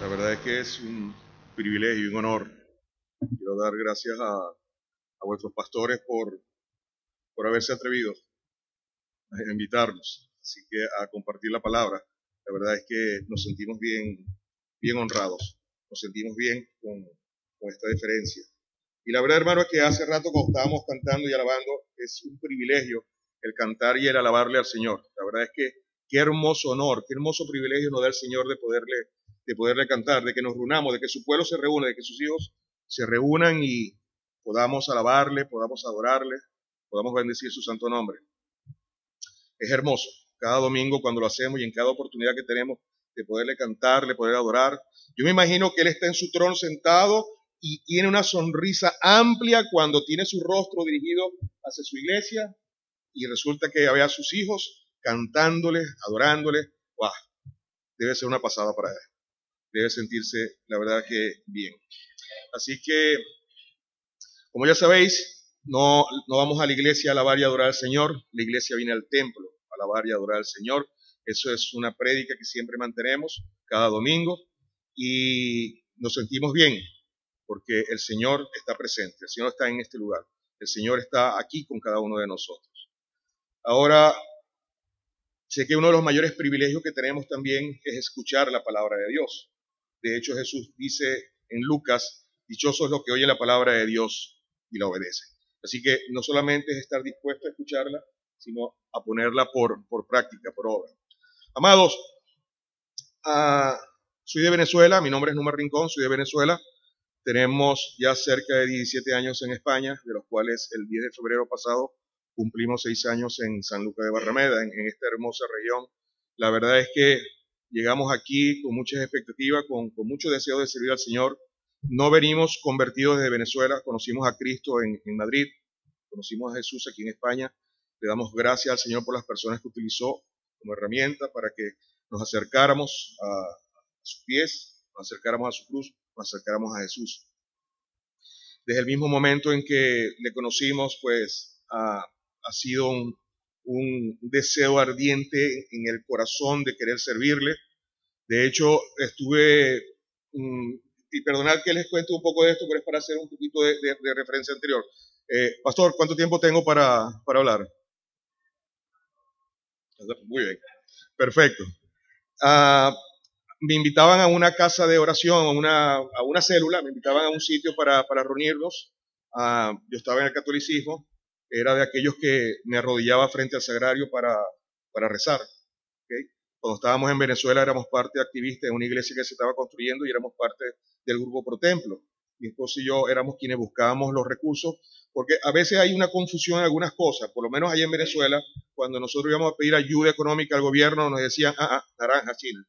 La verdad es que es un privilegio y un honor. Quiero dar gracias a, vuestros pastores por, por haberse atrevido a invitarnos, así que a compartir la palabra. La verdad es que nos sentimos bien, bien honrados, nos sentimos bien con, con esta diferencia. Y la verdad, hermano, es que hace rato cuando estábamos cantando y alabando, es un privilegio el cantar y el alabarle al Señor. La verdad es que qué hermoso honor, qué hermoso privilegio nos da el Señor de poderle, de poderle cantar, de que nos reunamos, de que su pueblo se reúne, de que sus hijos se reúnan y podamos alabarle, podamos adorarle, podamos bendecir su santo nombre. Es hermoso. Cada domingo cuando lo hacemos y en cada oportunidad que tenemos de poderle cantar, de poder adorar. Yo me imagino que Él está en su trono sentado y tiene una sonrisa amplia cuando tiene su rostro dirigido hacia su iglesia y resulta que había a sus hijos cantándole, adorándole. ¡Wow! Debe ser una pasada para él. Debe sentirse, la verdad, que bien. Así que, como ya sabéis, no, no vamos a la iglesia a alabar y adorar al Señor. La iglesia viene al templo a alabar y adorar al Señor. Eso es una prédica que siempre mantenemos cada domingo y nos sentimos bien porque el Señor está presente, el Señor está en este lugar, el Señor está aquí con cada uno de nosotros. Ahora, sé que uno de los mayores privilegios que tenemos también es escuchar la palabra de Dios. De hecho, Jesús dice en Lucas, dichosos los que oyen la palabra de Dios y la obedecen. Así que no solamente es estar dispuesto a escucharla, sino a ponerla por, por práctica, por obra. Amados, uh, soy de Venezuela, mi nombre es Número Rincón, soy de Venezuela. Tenemos ya cerca de 17 años en España, de los cuales el 10 de febrero pasado cumplimos seis años en San Lucas de Barrameda, en, en, esta hermosa región. La verdad es que llegamos aquí con muchas expectativas, con, con, mucho deseo de servir al Señor. No venimos convertidos desde Venezuela, conocimos a Cristo en, en Madrid, conocimos a Jesús aquí en España. Le damos gracias al Señor por las personas que utilizó como herramienta para que nos acercáramos a, a sus pies, nos acercáramos a su cruz, nos acercáramos a Jesús. Desde el mismo momento en que le conocimos, pues a, ha sido un, deseo ardiente en el corazón de querer servirle. De hecho, estuve, um, y perdonad que les cuente un poco de esto, pero es para hacer un poquito de, referencia anterior. Eh, Pastor, ¿cuánto tiempo tengo para, para hablar? Muy bien, perfecto. Uh, me invitaban a una casa de oración, a una, a una célula, me invitaban a un sitio para, para reunirnos. Uh, yo estaba en el catolicismo era de aquellos que me arrodillaba frente al sagrario para, para rezar. Cuando estábamos en Venezuela éramos parte activista de una iglesia que se estaba construyendo y éramos parte del grupo Pro Templo. Mi esposo y yo éramos quienes buscábamos los recursos, porque a veces hay una confusión en algunas cosas, por lo menos allá en Venezuela, cuando nosotros íbamos a pedir ayuda económica al gobierno, nos decían, ah, ah, naranja, chile,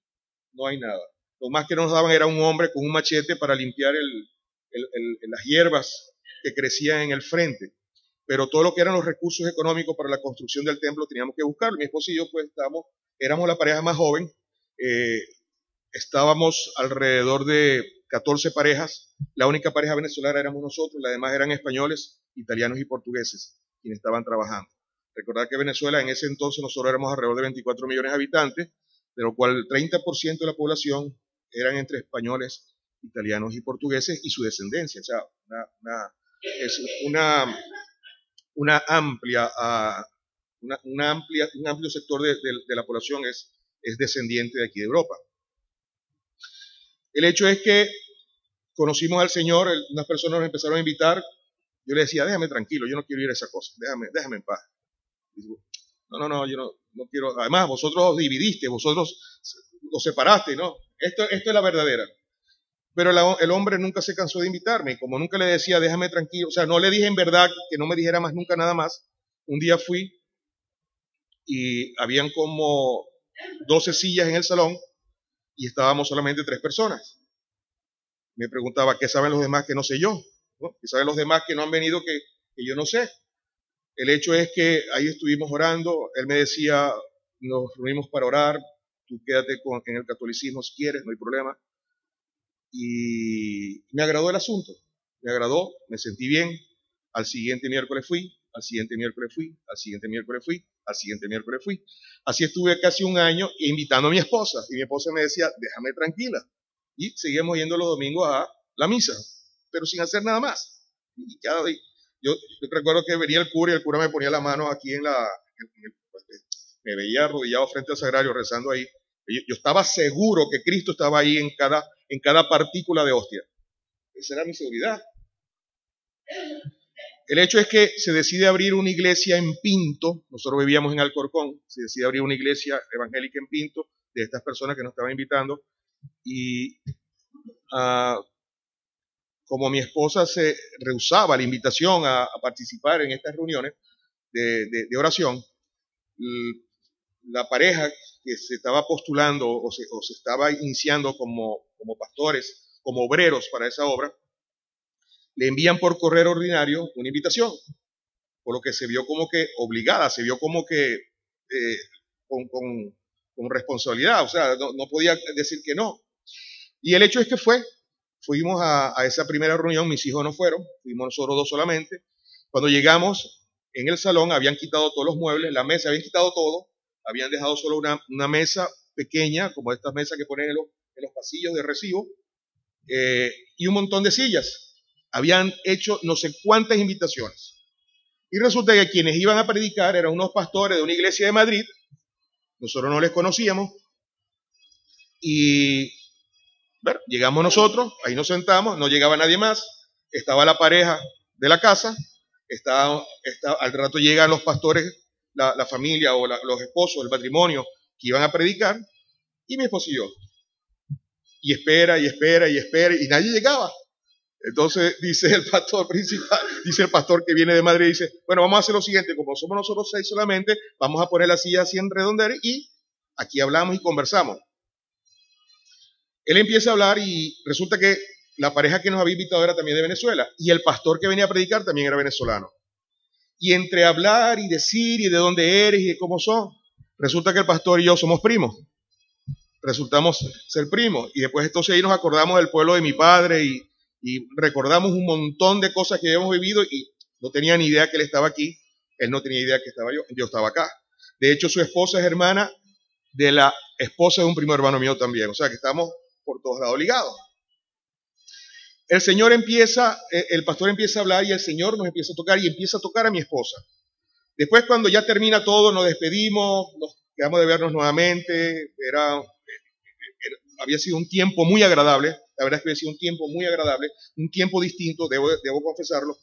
no hay nada. Lo más que nos daban era un hombre con un machete para limpiar las hierbas que crecían en el frente pero todo lo que eran los recursos económicos para la construcción del templo teníamos que buscarlo. Mi esposo y yo pues estábamos, éramos la pareja más joven, eh, estábamos alrededor de 14 parejas, la única pareja venezolana éramos nosotros, las demás eran españoles, italianos y portugueses quienes estaban trabajando. Recordad que Venezuela en ese entonces nosotros éramos alrededor de 24 millones de habitantes, de lo cual el 30% de la población eran entre españoles, italianos y portugueses y su descendencia. O sea, es una una amplia, uh, una, amplia, un amplio sector de, la población es, es descendiente de aquí de Europa. El hecho es que conocimos al Señor, unas personas nos empezaron a invitar, yo le decía, déjame tranquilo, yo no quiero ir a esa cosa, déjame, déjame en paz. No, no, no, yo no, no quiero, además vosotros os dividiste, vosotros os separaste, ¿no? Esto, esto es la verdadera. Pero el hombre nunca se cansó de invitarme como nunca le decía, déjame tranquilo, o sea, no le dije en verdad que no me dijera más nunca nada más. Un día fui y habían como 12 sillas en el salón y estábamos solamente tres personas. Me preguntaba, ¿qué saben los demás que no sé yo? ¿No? ¿Qué saben los demás que no han venido que, que yo no sé? El hecho es que ahí estuvimos orando, él me decía, nos reunimos para orar, tú quédate con, en el catolicismo si quieres, no hay problema y me agradó el asunto, me agradó, me sentí bien. Al siguiente miércoles fui, al siguiente miércoles fui, al siguiente miércoles fui, al siguiente miércoles fui. Así estuve casi un año invitando a mi esposa y mi esposa me decía, déjame tranquila, y seguíamos yendo los domingos a la misa, pero sin hacer nada más. Y ya, yo, recuerdo que venía el cura y el cura me ponía la mano aquí en la, me veía arrodillado frente al sagrario rezando ahí. Yo, estaba seguro que Cristo estaba ahí en cada, en cada partícula de hostia. Esa era mi seguridad. El hecho es que se decide abrir una iglesia en Pinto, nosotros vivíamos en Alcorcón, se decide abrir una iglesia evangélica en Pinto de estas personas que nos estaban invitando y uh, como mi esposa se rehusaba la invitación a, participar en estas reuniones de, de, oración, la pareja que se estaba postulando o se, o se estaba iniciando como, como pastores, como obreros para esa obra, le envían por correo ordinario una invitación, por lo que se vio como que obligada, se vio como que eh, con, con, responsabilidad, o sea, no, podía decir que no. Y el hecho es que fue, fuimos a, a, esa primera reunión, mis hijos no fueron, fuimos nosotros dos solamente. Cuando llegamos en el salón, habían quitado todos los muebles, la mesa, habían quitado todo, habían dejado solo una, una mesa pequeña, como estas mesas que ponen en los, en los pasillos de recibo, eh, y un montón de sillas habían hecho no sé cuántas invitaciones. Y resulta que quienes iban a predicar eran unos pastores de una iglesia de Madrid, nosotros no les conocíamos, y llegamos nosotros, ahí nos sentamos, no llegaba nadie más, estaba la pareja de la casa, estaba, al rato llegan los pastores, la, familia o los esposos, el matrimonio que iban a predicar, y mi esposo y yo. Y espera, y espera, y espera, y nadie llegaba. Entonces dice el pastor principal, dice el pastor que viene de Madrid, dice, bueno, vamos a hacer lo siguiente, como somos nosotros seis solamente, vamos a poner la silla así en redondera y aquí hablamos y conversamos. Él empieza a hablar y resulta que la pareja que nos había invitado era también de Venezuela y el pastor que venía a predicar también era venezolano. Y entre hablar y decir y de dónde eres y de cómo son, resulta que el pastor y yo somos primos. Resultamos ser primos. Y después entonces ahí nos acordamos del pueblo de mi padre y y recordamos un montón de cosas que habíamos vivido y no tenía ni idea que él estaba aquí, él no tenía idea que estaba yo, yo estaba acá. De hecho, su esposa es hermana de la esposa de un primo hermano mío también, o sea que estamos por todos lados ligados. El Señor empieza, eh, el pastor empieza a hablar y el Señor nos empieza a tocar y empieza a tocar a mi esposa. Después cuando ya termina todo, nos despedimos, nos quedamos de vernos nuevamente, era había sido un tiempo muy agradable, la verdad es que había sido un tiempo muy agradable, un tiempo distinto, debo, debo confesarlo.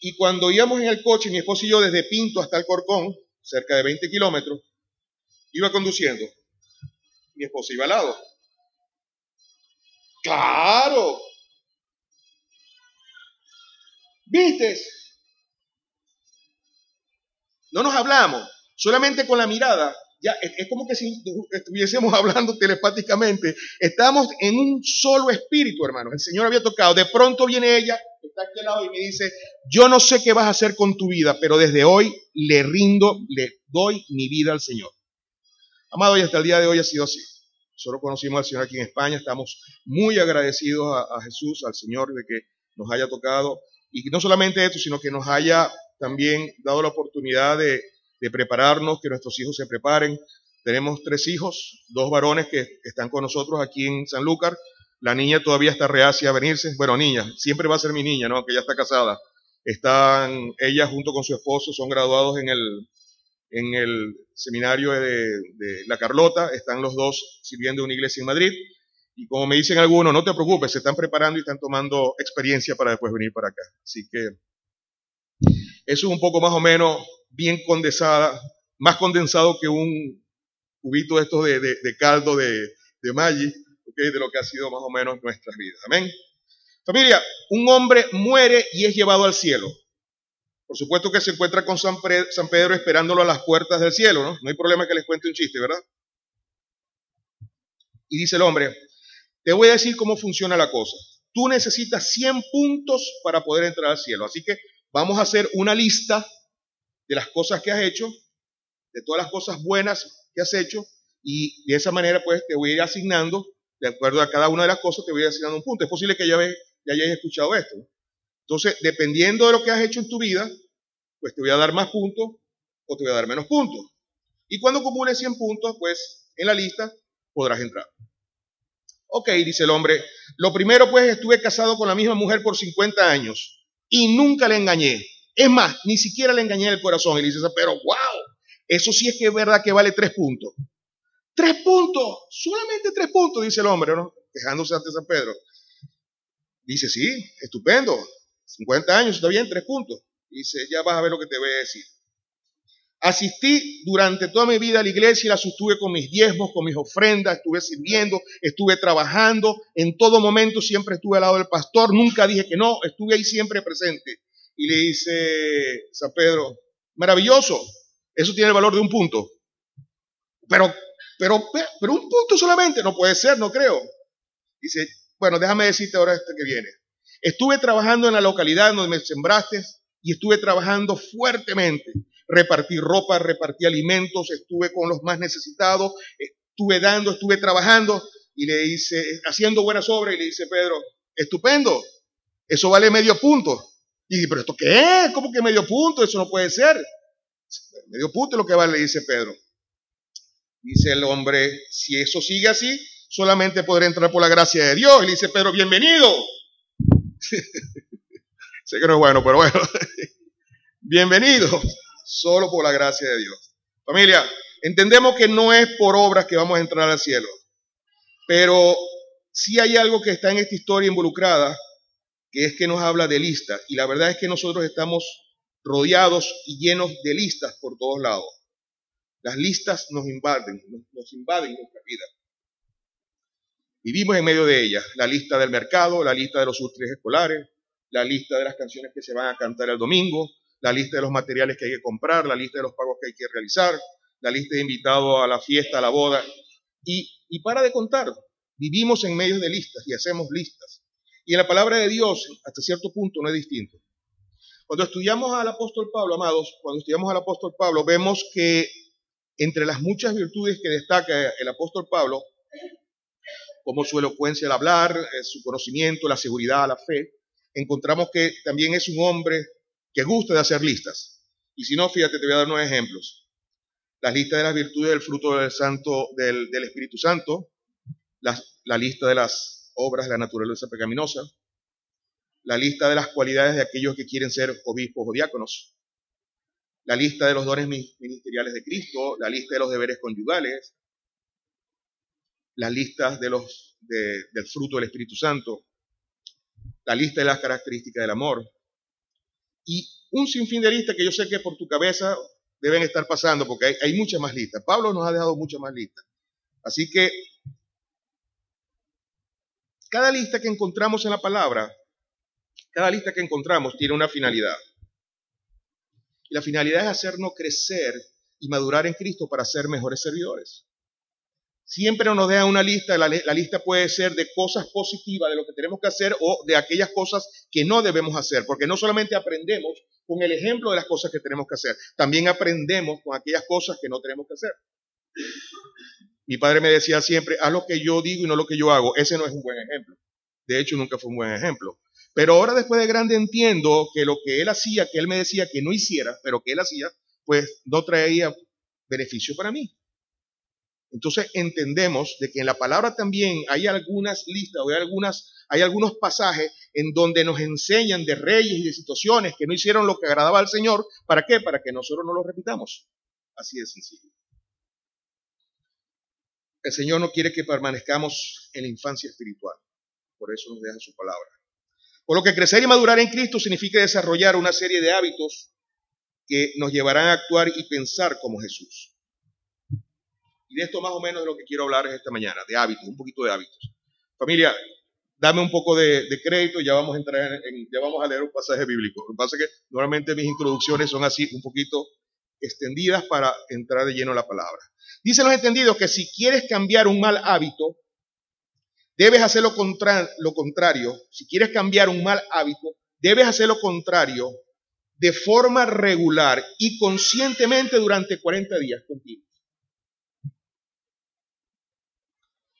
Y cuando íbamos en el coche, mi esposo y yo, desde Pinto hasta el Corcón, cerca de 20 kilómetros, iba conduciendo. Mi esposa iba al lado. ¡Claro! ¿Viste? No nos hablamos, solamente con la mirada es, como que si estuviésemos hablando telepáticamente. Estamos en un solo espíritu, hermanos. El Señor había tocado. De pronto viene ella, está aquí al lado y me dice, yo no sé qué vas a hacer con tu vida, pero desde hoy le rindo, le doy mi vida al Señor. Amado, y hasta el día de hoy ha sido así. Nosotros conocimos al Señor aquí en España, estamos muy agradecidos a, a Jesús, al Señor, de que nos haya tocado. Y no solamente esto, sino que nos haya también dado la oportunidad de de prepararnos, que nuestros hijos se preparen. Tenemos tres hijos, dos varones que están con nosotros aquí en Sanlúcar. La niña todavía está reacia a venirse. Bueno, niña, siempre va a ser mi niña, ¿no? Que ya está casada. Están, ella junto con su esposo son graduados en el, en el seminario de, de La Carlota. Están los dos sirviendo en una iglesia en Madrid. Y como me dicen algunos, no te preocupes, se están preparando y están tomando experiencia para después venir para acá. Así que eso es un poco más o menos bien condensada, más condensado que un cubito de estos de, caldo de, de Maggi, de lo que ha sido más o menos nuestras vidas. Amén. Familia, un hombre muere y es llevado al cielo. Por supuesto que se encuentra con San, San Pedro esperándolo a las puertas del cielo, ¿no? No hay problema que les cuente un chiste, ¿verdad? Y dice el hombre, te voy a decir cómo funciona la cosa. Tú necesitas 100 puntos para poder entrar al cielo. Así que vamos a hacer una lista de las cosas que has hecho, de todas las cosas buenas que has hecho, y de esa manera pues te voy a ir asignando, de acuerdo a cada una de las cosas, te voy a ir asignando un punto. Es posible que ya, ya hayáis escuchado esto. Entonces, dependiendo de lo que has hecho en tu vida, pues te voy a dar más puntos o te voy a dar menos puntos. Y cuando acumules 100 puntos, pues en la lista podrás entrar. Ok, dice el hombre, lo primero pues estuve casado con la misma mujer por 50 años y nunca le engañé. Es más, ni siquiera le engañé el corazón. Y le dice, pero wow, eso sí es que es verdad que vale tres puntos. Tres puntos, solamente tres puntos, dice el hombre, ¿no? Quejándose ante San Pedro. Dice, sí, estupendo, 50 años, está bien, tres puntos. Dice, ya vas a ver lo que te voy a decir. Asistí durante toda mi vida a la iglesia y la sostuve con mis diezmos, con mis ofrendas, estuve sirviendo, estuve trabajando, en todo momento siempre estuve al lado del pastor, nunca dije que no, estuve ahí siempre presente. Y le dice San Pedro, maravilloso, eso tiene el valor de un punto. Pero, pero, pero un punto solamente, no puede ser, no creo. Dice, bueno, déjame decirte ahora este que viene. Estuve trabajando en la localidad donde me sembraste y estuve trabajando fuertemente repartí ropa, repartí alimentos, estuve con los más necesitados, estuve dando, estuve trabajando y le dice, haciendo buenas obras y le dice Pedro, estupendo, eso vale medio punto. Y dice, pero ¿esto qué es? ¿Cómo que medio punto? Eso no puede ser. Medio punto es lo que vale, le dice Pedro. Dice el hombre, si eso sigue así, solamente podré entrar por la gracia de Dios. Y le dice Pedro, bienvenido. sé que no es bueno, pero bueno. bienvenido solo por la gracia de Dios. Familia, entendemos que no es por obras que vamos a entrar al cielo, pero sí hay algo que está en esta historia involucrada, que es que nos habla de listas, y la verdad es que nosotros estamos rodeados y llenos de listas por todos lados. Las listas nos invaden, nos invaden nuestra vida. Vivimos en medio de ellas. La lista del mercado, la lista de los útiles escolares, la lista de las canciones que se van a cantar el domingo, la lista de los materiales que hay que comprar, la lista de los pagos que hay que realizar, la lista de invitados a la fiesta, a la boda. Y, y para de contar, vivimos en medio de listas y hacemos listas. Y en la palabra de Dios, hasta cierto punto, no es distinto. Cuando estudiamos al apóstol Pablo, amados, cuando estudiamos al apóstol Pablo, vemos que entre las muchas virtudes que destaca el apóstol Pablo, como su elocuencia al hablar, eh, su conocimiento, la seguridad, la fe, encontramos que también es un hombre que gusta de hacer listas. Y si no, fíjate, te voy a dar unos ejemplos. La lista de las virtudes del fruto del, santo, del, Espíritu Santo, la, la lista de las obras de la naturaleza pecaminosa, la lista de las cualidades de aquellos que quieren ser obispos o diáconos, la lista de los dones ministeriales de Cristo, la lista de los deberes conyugales, las listas de los, del fruto del Espíritu Santo, la lista de las características del amor, y un sinfín de listas que yo sé que por tu cabeza deben estar pasando, porque hay, muchas más listas. Pablo nos ha dejado muchas más listas. Así que cada lista que encontramos en la palabra, cada lista que encontramos tiene una finalidad. Y la finalidad es hacernos crecer y madurar en Cristo para ser mejores servidores. Siempre nos deja una lista, la, lista puede ser de cosas positivas, de lo que tenemos que hacer o de aquellas cosas que no debemos hacer, porque no solamente aprendemos con el ejemplo de las cosas que tenemos que hacer, también aprendemos con aquellas cosas que no tenemos que hacer. Mi padre me decía siempre, haz lo que yo digo y no lo que yo hago. Ese no es un buen ejemplo. De hecho, nunca fue un buen ejemplo. Pero ahora después de grande entiendo que lo que él hacía, que él me decía que no hiciera, pero que él hacía, pues no traía beneficio para mí. Entonces entendemos de que en la palabra también hay algunas listas o hay, algunas, hay algunos pasajes en donde nos enseñan de reyes y de situaciones que no hicieron lo que agradaba al Señor. ¿Para qué? Para que nosotros no lo repitamos. Así de sencillo. El Señor no quiere que permanezcamos en la infancia espiritual. Por eso nos deja su palabra. Por lo que crecer y madurar en Cristo significa desarrollar una serie de hábitos que nos llevarán a actuar y pensar como Jesús. Y de esto más o menos es lo que quiero hablar esta mañana, de hábitos, un poquito de hábitos. Familia, dame un poco de, crédito, ya vamos a entrar en, ya vamos a leer un pasaje bíblico. Lo que pasa es que normalmente mis introducciones son así, un poquito extendidas para entrar de lleno a la palabra. Dicen los entendidos que si quieres cambiar un mal hábito, debes hacer lo, lo contrario. Si quieres cambiar un mal hábito, debes hacer lo contrario de forma regular y conscientemente durante 40 días contigo.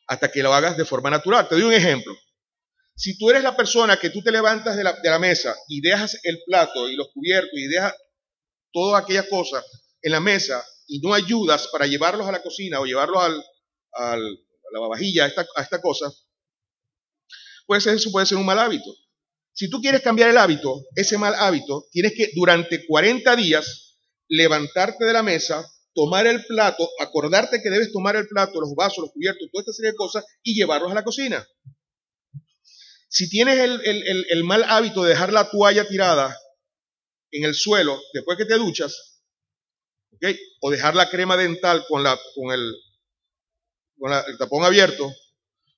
Hasta que lo hagas de forma natural. Te doy un ejemplo. Si tú eres la persona que tú te levantas de la, mesa y dejas el plato y los cubiertos y dejas todas aquellas cosas en la mesa y no ayudas para llevarlos a la cocina o llevarlos al, a la vajilla, a esta, cosa, Puede ser eso, puede ser un mal hábito. Si tú quieres cambiar el hábito, ese mal hábito, tienes que durante 40 días levantarte de la mesa, tomar el plato, acordarte que debes tomar el plato, los vasos, los cubiertos, toda esta serie de cosas y llevarlos a la cocina. Si tienes el, mal hábito de dejar la toalla tirada en el suelo después que te duchas, o dejar la crema dental con, el, tapón abierto,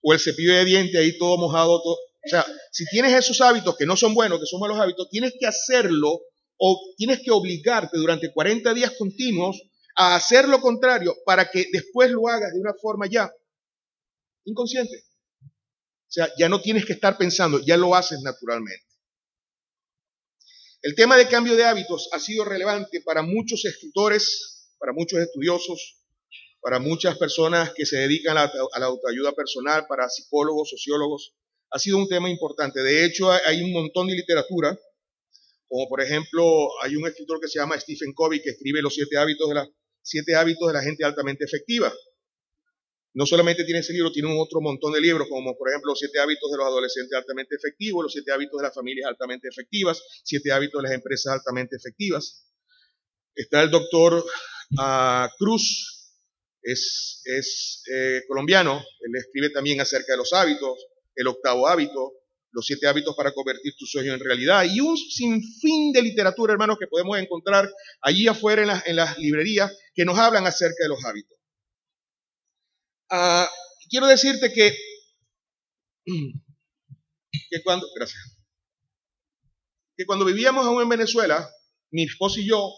o el cepillo de dientes ahí todo mojado. o sea, si tienes esos hábitos que no son buenos, que son malos hábitos, tienes que hacerlo o tienes que obligarte durante 40 días continuos a hacer lo contrario para que después lo hagas de una forma ya inconsciente. O sea, ya no tienes que estar pensando, ya lo haces naturalmente. El tema de cambio de hábitos ha sido relevante para muchos escritores, para muchos estudiosos, para muchas personas que se dedican a la, autoayuda personal, para psicólogos, sociólogos. Ha sido un tema importante. De hecho, hay un montón de literatura, como por ejemplo, hay un escritor que se llama Stephen Covey que escribe los siete hábitos de la, siete hábitos de la gente altamente efectiva. No solamente tiene ese libro, tiene un otro montón de libros, como por ejemplo Los siete hábitos de los adolescentes altamente efectivos, Los siete hábitos de las familias altamente efectivas, Siete hábitos de las empresas altamente efectivas. Está el doctor ah, Cruz, es, es eh, colombiano, él escribe también acerca de los hábitos, el octavo hábito, los siete hábitos para convertir tu sueño en realidad y un sinfín de literatura, hermanos, que podemos encontrar allí afuera en las librerías que nos hablan acerca de los hábitos. Ah, quiero decirte que, que cuando, gracias, que cuando vivíamos aún en Venezuela, mi esposo y yo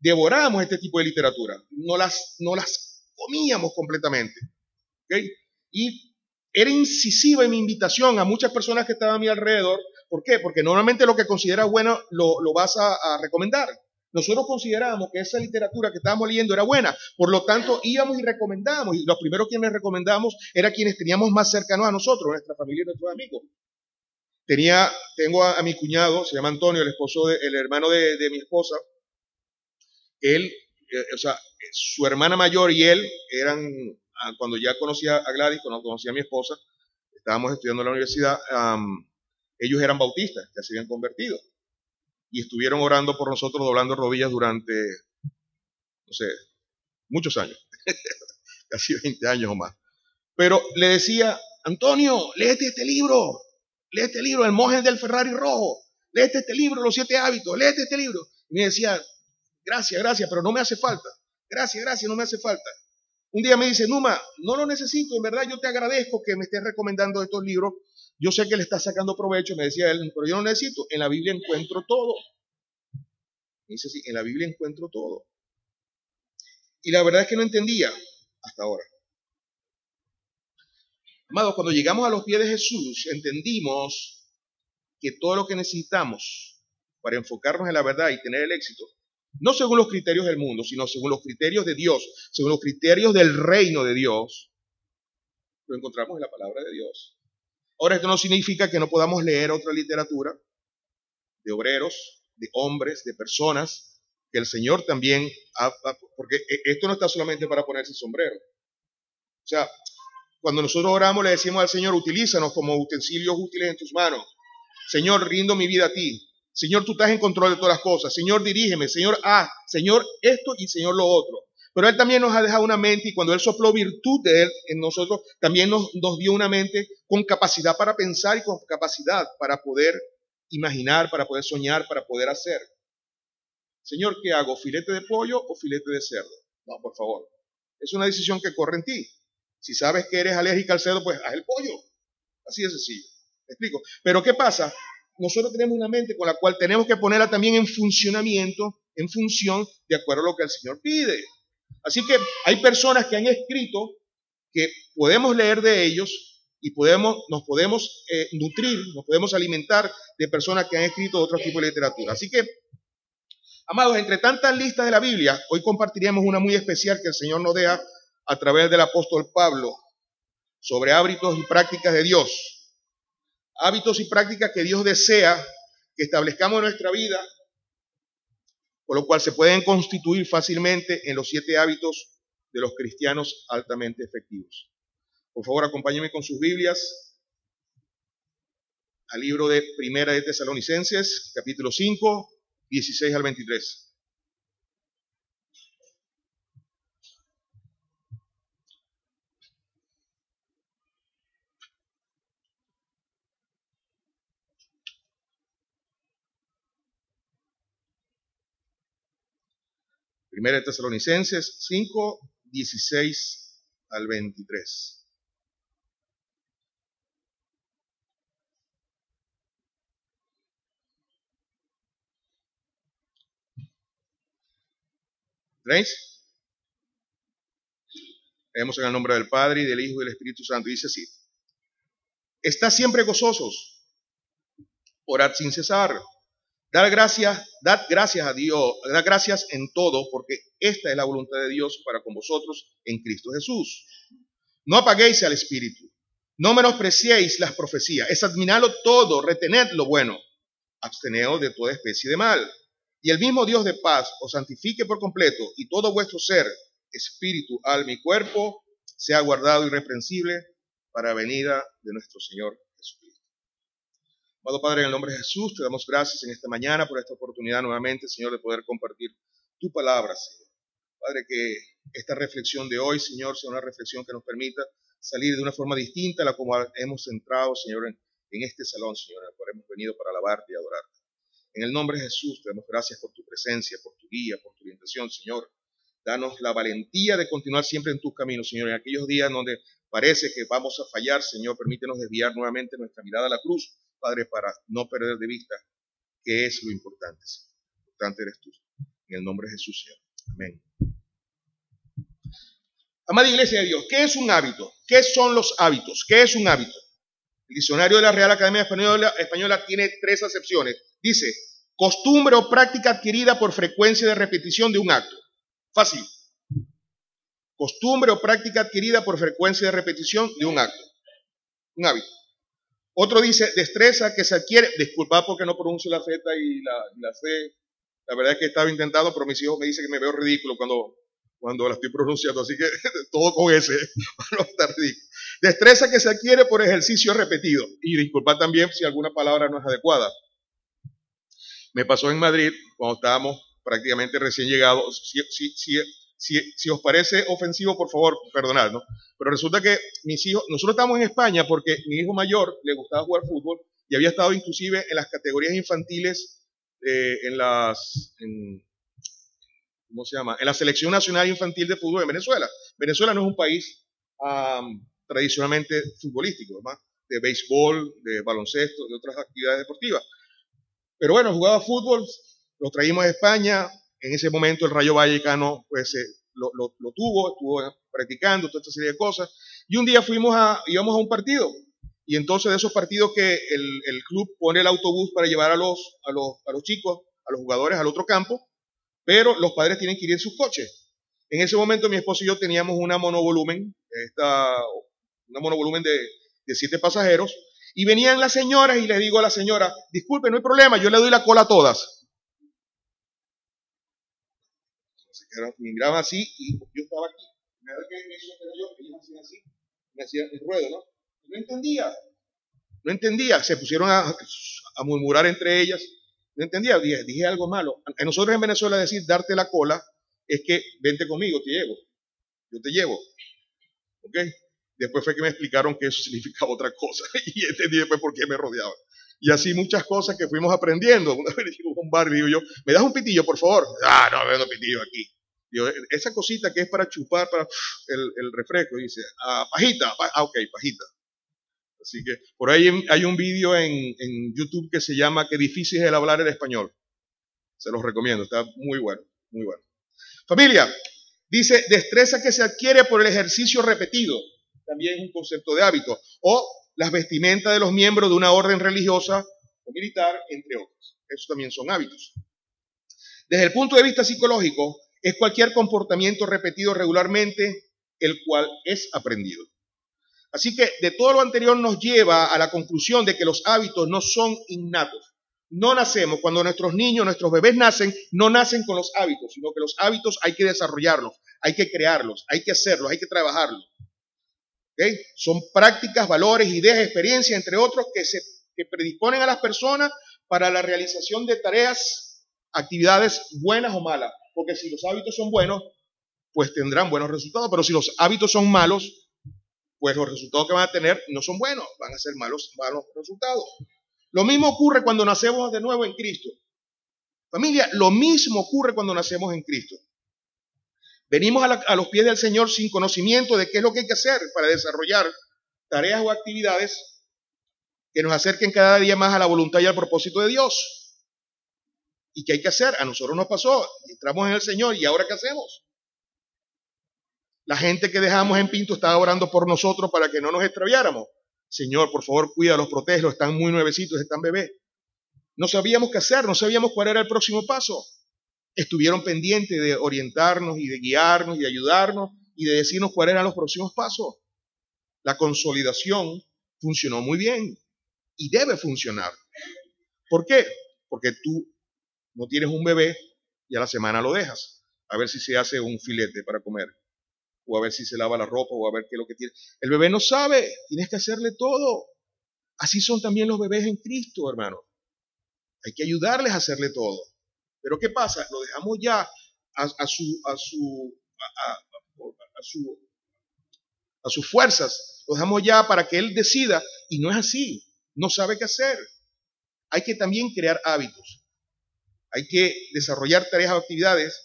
devorábamos este tipo de literatura, no las, no las comíamos completamente. Y era incisiva en mi invitación a muchas personas que estaban a mi alrededor. ¿Por qué? Porque normalmente lo que consideras bueno lo, lo vas a, recomendar. Nosotros considerábamos que esa literatura que estábamos leyendo era buena, por lo tanto íbamos y recomendábamos, y los primeros quienes recomendamos eran quienes teníamos más cercanos a nosotros, nuestra familia y nuestros amigos. Tenía, tengo a, mi cuñado, se llama Antonio, el esposo, de, el hermano de, mi esposa. Él, eh, o sea, su hermana mayor y él eran, cuando ya conocía a Gladys, cuando conocía a mi esposa, estábamos estudiando en la universidad, ellos eran bautistas, ya se habían convertido y estuvieron orando por nosotros doblando rodillas durante, no sé, muchos años, casi 20 años o más. Pero le decía, Antonio, léete este libro, léete este libro, El monje del Ferrari rojo, léete este libro, Los siete hábitos, léete este libro. Y me decía, gracias, gracias, pero no me hace falta. Gracias, gracias, no me hace falta. Un día me dice, Numa, no lo necesito, en verdad yo te agradezco que me estés recomendando estos libros, yo sé que le está sacando provecho, me decía él, pero yo no necesito. En la Biblia encuentro todo. Me dice así, en la Biblia encuentro todo. Y la verdad es que no entendía hasta ahora. Amados, cuando llegamos a los pies de Jesús, entendimos que todo lo que necesitamos para enfocarnos en la verdad y tener el éxito, no según los criterios del mundo, sino según los criterios de Dios, según los criterios del reino de Dios, lo encontramos en la palabra de Dios. Ahora, esto no significa que no podamos leer otra literatura de obreros, de hombres, de personas, que el Señor también, ha, porque e, esto no está solamente para ponerse sombrero. O sea, cuando nosotros oramos le decimos al Señor, utilízanos como utensilios útiles en tus manos. Señor, rindo mi vida a ti. Señor, tú estás en control de todas las cosas. Señor, dirígeme. Señor, ah, Señor, esto y Señor, lo otro. Pero Él también nos ha dejado una mente y cuando Él sopló virtud de Él en nosotros, también nos, dio una mente con capacidad para pensar y con capacidad para poder imaginar, para poder soñar, para poder hacer. Señor, ¿qué hago? ¿Filete de pollo o filete de cerdo? No, por favor. Es una decisión que corre en ti. Si sabes que eres alérgica al cerdo, pues haz el pollo. Así de sencillo. ¿Me explico? Pero ¿qué pasa? Nosotros tenemos una mente con la cual tenemos que ponerla también en funcionamiento, en función de acuerdo a lo que el Señor pide. Así que hay personas que han escrito que podemos leer de ellos y podemos, nos podemos eh, nutrir, nos podemos alimentar de personas que han escrito otro tipo de literatura. Así que, amados, entre tantas listas de la Biblia, hoy compartiremos una muy especial que el Señor nos deja a través del apóstol Pablo sobre hábitos y prácticas de Dios. Hábitos y prácticas que Dios desea que establezcamos en nuestra vida por lo cual se pueden constituir fácilmente en los siete hábitos de los cristianos altamente efectivos. Por favor, acompáñenme con sus Biblias al libro de Primera de Tesalonicenses, capítulo 5, 16 al 23. Primera de Tesalonicenses 5, 16 al 23. ¿Veis? Leemos en el nombre del Padre y del Hijo y del Espíritu Santo. Dice así. Está siempre gozosos. Orad sin cesar Dar gracias, dad gracias a Dios, dad gracias en todo, porque esta es la voluntad de Dios para con vosotros en Cristo Jesús. No apaguéis al Espíritu, no menospreciéis las profecías, examinadlo todo, retened lo bueno, absteneos de toda especie de mal. Y el mismo Dios de paz os santifique por completo, y todo vuestro ser, espíritu, alma y cuerpo, sea guardado irreprensible para venida de nuestro Señor Amado Padre, en el nombre de Jesús, te damos gracias en esta mañana por esta oportunidad nuevamente, Señor, de poder compartir tu palabra, Señor. Padre, que esta reflexión de hoy, Señor, sea una reflexión que nos permita salir de una forma distinta a la como hemos entrado, Señor, en, este salón, Señor, en el cual hemos venido para alabarte y adorarte. En el nombre de Jesús, te damos gracias por tu presencia, por tu guía, por tu orientación, Señor. Danos la valentía de continuar siempre en tus caminos, Señor. En aquellos días donde parece que vamos a fallar, Señor, permítenos desviar nuevamente nuestra mirada a la cruz Padre, para no perder de vista qué es lo importante. Lo importante eres tú. En el nombre de Jesús, Señor. Amén. Amada Iglesia de Dios, ¿qué es un hábito? ¿Qué son los hábitos? ¿Qué es un hábito? El diccionario de la Real Academia Española, Española tiene tres acepciones. Dice, costumbre o práctica adquirida por frecuencia de repetición de un acto. Fácil. Costumbre o práctica adquirida por frecuencia de repetición de un acto. Un hábito. Otro dice, destreza que se adquiere, disculpa porque no pronuncio la Z y la, C, la verdad es que estaba intentando, pero mis hijos me dicen que me veo ridículo cuando, cuando la estoy pronunciando, así que todo con para no ridículo. Destreza que se adquiere por ejercicio repetido, y disculpa también si alguna palabra no es adecuada. Me pasó en Madrid, cuando estábamos prácticamente recién llegados, si, si, si, si, os parece ofensivo, por favor, perdonad, ¿no? Pero resulta que mis hijos, nosotros estamos en España porque mi hijo mayor le gustaba jugar fútbol y había estado inclusive en las categorías infantiles, eh, en las, ¿cómo se llama? En la Selección Nacional Infantil de Fútbol de Venezuela. Venezuela no es un país tradicionalmente futbolístico, ¿verdad? De béisbol, de baloncesto, de otras actividades deportivas. Pero bueno, jugaba fútbol, lo traímos a España, en ese momento el Rayo Vallecano pues eh, lo, tuvo, estuvo practicando toda esta serie de cosas. Y un día fuimos a, íbamos a un partido. Y entonces de esos partidos que el, club pone el autobús para llevar a los, a, los, a los chicos, a los jugadores al otro campo, pero los padres tienen que ir en sus coches. En ese momento mi esposo y yo teníamos una monovolumen, esta, una monovolumen de, de siete pasajeros, y venían las señoras y les digo a la señora, disculpe, no hay problema, yo le doy la cola a todas. Me miraban así y yo estaba aquí. Me me yo, ellos hacían así, me hacían el ruedo, ¿no? No entendía, no entendía, se pusieron a, murmurar entre ellas, no entendía, dije, dije, algo malo. A nosotros en Venezuela decir darte la cola es que vente conmigo, te llevo, yo te llevo, ¿ok? Después fue que me explicaron que eso significaba otra cosa y entendí después por qué me rodeaban. Y así muchas cosas que fuimos aprendiendo. Una vez a un bar y digo yo, ¿me das un pitillo, por favor? Ah, no, vendo pitillo aquí esa cosita que es para chupar para el, refresco, dice, ah, pajita, ah, ok, pajita. Así que por ahí hay un vídeo en, en, YouTube que se llama Qué difícil es el hablar el español. Se los recomiendo, está muy bueno, muy bueno. Familia, dice, destreza que se adquiere por el ejercicio repetido, también es un concepto de hábito, o las vestimentas de los miembros de una orden religiosa o militar, entre otros. Esos también son hábitos. Desde el punto de vista psicológico, es cualquier comportamiento repetido regularmente, el cual es aprendido. Así que de todo lo anterior nos lleva a la conclusión de que los hábitos no son innatos. No nacemos, cuando nuestros niños, nuestros bebés nacen, no nacen con los hábitos, sino que los hábitos hay que desarrollarlos, hay que crearlos, hay que hacerlos, hay que trabajarlos. Son prácticas, valores, ideas, experiencias, entre otros, que se que predisponen a las personas para la realización de tareas, actividades buenas o malas. Porque si los hábitos son buenos, pues tendrán buenos resultados. Pero si los hábitos son malos, pues los resultados que van a tener no son buenos, van a ser malos, malos resultados. Lo mismo ocurre cuando nacemos de nuevo en Cristo. Familia, lo mismo ocurre cuando nacemos en Cristo. Venimos a, a, los pies del Señor sin conocimiento de qué es lo que hay que hacer para desarrollar tareas o actividades que nos acerquen cada día más a la voluntad y al propósito de Dios. ¿Y qué hay que hacer? A nosotros nos pasó, entramos en el Señor y ahora qué hacemos? La gente que dejamos en Pinto estaba orando por nosotros para que no nos extraviáramos. Señor, por favor, cuídalos, protégelos, están muy nuevecitos, están bebés. No sabíamos qué hacer, no sabíamos cuál era el próximo paso. Estuvieron pendientes de orientarnos y de guiarnos y de ayudarnos y de decirnos cuáles eran los próximos pasos. La consolidación funcionó muy bien y debe funcionar. ¿Por qué? Porque tú no tienes un bebé y a la semana lo dejas, a ver si se hace un filete para comer o a ver si se lava la ropa, o a ver qué es lo que tiene. El bebé no sabe, tienes que hacerle todo. Así son también los bebés en Cristo, hermano. Hay que ayudarles a hacerle todo. Pero ¿qué pasa? Lo dejamos ya a, su, a, su, a, su, a sus fuerzas. Lo dejamos ya para que él decida y no es así. No sabe qué hacer. Hay que también crear hábitos. Hay que desarrollar tareas o actividades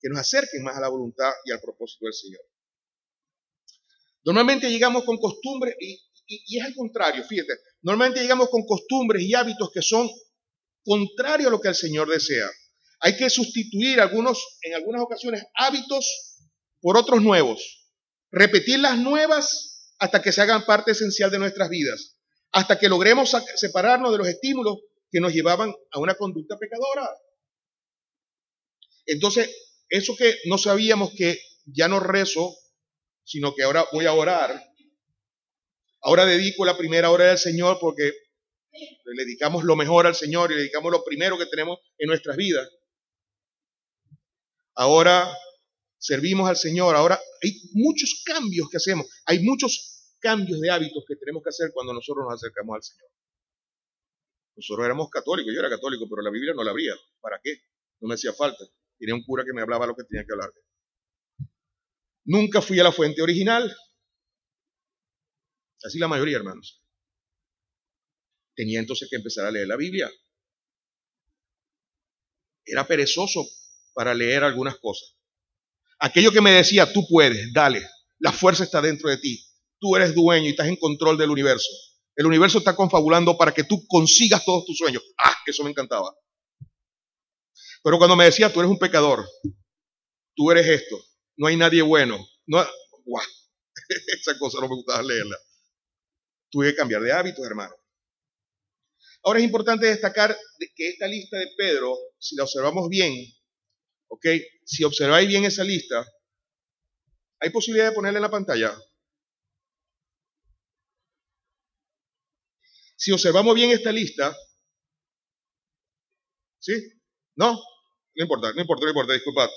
que nos acerquen más a la voluntad y al propósito del Señor. Normalmente llegamos con costumbres, y, es al contrario, fíjate, normalmente llegamos con costumbres y hábitos que son contrarios a lo que el Señor desea. Hay que sustituir algunos, en algunas ocasiones, hábitos por otros nuevos. Repetir las nuevas hasta que se hagan parte esencial de nuestras vidas. Hasta que logremos separarnos de los estímulos que nos llevaban a una conducta pecadora. Entonces, eso que no sabíamos que ya no rezo sino que ahora voy a orar. Ahora dedico la primera hora del Señor porque le dedicamos lo mejor al Señor y le dedicamos lo primero que tenemos en nuestras vidas. Ahora servimos al Señor. Ahora hay muchos cambios que hacemos. Hay muchos cambios de hábitos que tenemos que hacer cuando nosotros nos acercamos al Señor. Nosotros éramos católicos, yo era católico, pero la Biblia no la abría. ¿Para qué? No me hacía falta. Tenía un cura que me hablaba lo que tenía que hablar. Nunca fui a la fuente original. Así la mayoría, hermanos. Tenía entonces que empezar a leer la Biblia. Era perezoso para leer algunas cosas. Aquello que me decía, tú puedes, dale, la fuerza está dentro de ti. Tú eres dueño y estás en control del universo. El universo está confabulando para que tú consigas todos tus sueños. Ah, eso me encantaba. Pero cuando me decía, tú eres un pecador, tú eres esto, no hay nadie bueno. No, esa cosa no me gustaba leerla. Tuve que cambiar de hábitos, hermano. Ahora es importante destacar que esta lista de Pedro, si la observamos bien, ¿ok? Si observáis bien esa lista, ¿hay posibilidad de ponerla en la pantalla? Si observamos bien esta lista, ¿sí? ¿No? No importa, no importa, no importa, disculpad.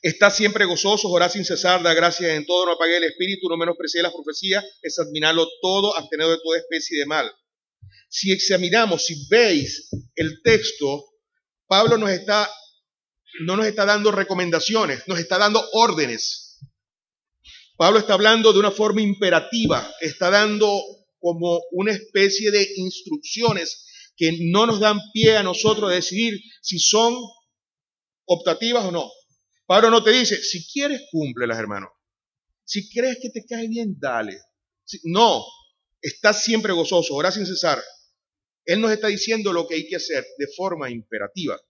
Está siempre gozoso, orar sin cesar, da gracias en todo, no apague el espíritu, no menosprecie las profecías, examinarlo todo, abstener de toda especie de mal. Si examinamos, si veis el texto, Pablo nos está, no nos está dando recomendaciones, nos está dando órdenes. Pablo está hablando de una forma imperativa, está dando como una especie de instrucciones que no nos dan pie a nosotros de decidir si son optativas o no. Pablo no te dice, si quieres, cúmplelas, hermano. Si crees que te cae bien, dale. no, estás siempre gozoso, ora sin cesar. Él nos está diciendo lo que hay que hacer de forma imperativa.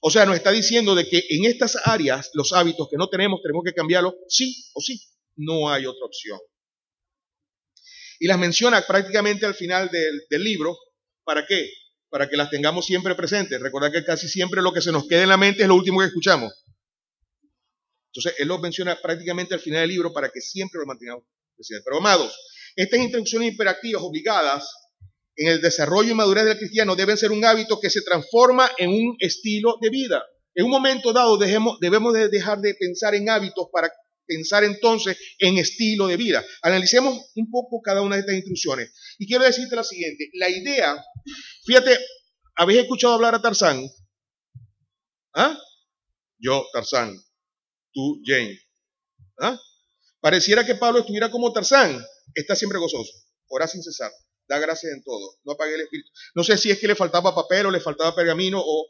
O sea, nos está diciendo de que en estas áreas, los hábitos que no tenemos, tenemos que cambiarlos sí o sí. No hay otra opción. Y las menciona prácticamente al final del libro. ¿Para qué? Para que las tengamos siempre presentes. Recordad que casi siempre lo que se nos queda en la mente es lo último que escuchamos. Entonces, él lo menciona prácticamente al final del libro para que siempre lo mantengamos presente. Pero, amados, estas instrucciones imperativas obligadas en el desarrollo y madurez del cristiano deben ser un hábito que se transforma en un estilo de vida. En un momento dado debemos de dejar de pensar en hábitos para pensar entonces en estilo de vida. Analicemos un poco cada una de estas instrucciones. Y quiero decirte la siguiente, la idea, fíjate, ¿habéis escuchado hablar a Tarzán? ¿Ah? Yo, Tarzán, tú, Jane. ¿Ah? Pareciera que Pablo estuviera como Tarzán, está siempre gozoso, ora sin cesar, da gracias en todo, no apague el espíritu. No sé si es que le faltaba papel o le faltaba pergamino o,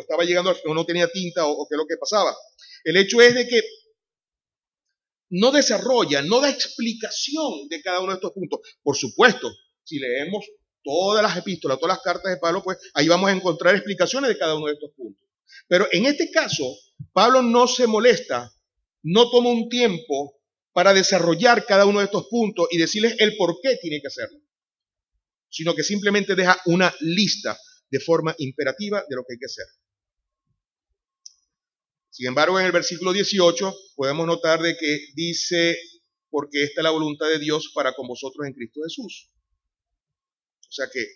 estaba llegando o no tenía tinta o, o qué es lo que pasaba. El hecho es de que no desarrolla, no da explicación de cada uno de estos puntos. Por supuesto, si leemos todas las epístolas, todas las cartas de Pablo, pues ahí vamos a encontrar explicaciones de cada uno de estos puntos. Pero en este caso, Pablo no se molesta, no toma un tiempo para desarrollar cada uno de estos puntos y decirles el por qué tiene que hacerlo, sino que simplemente deja una lista de forma imperativa de lo que hay que hacer. Sin embargo, en el versículo 18 podemos notar de que dice, porque esta es la voluntad de Dios para con vosotros en Cristo Jesús. O sea que,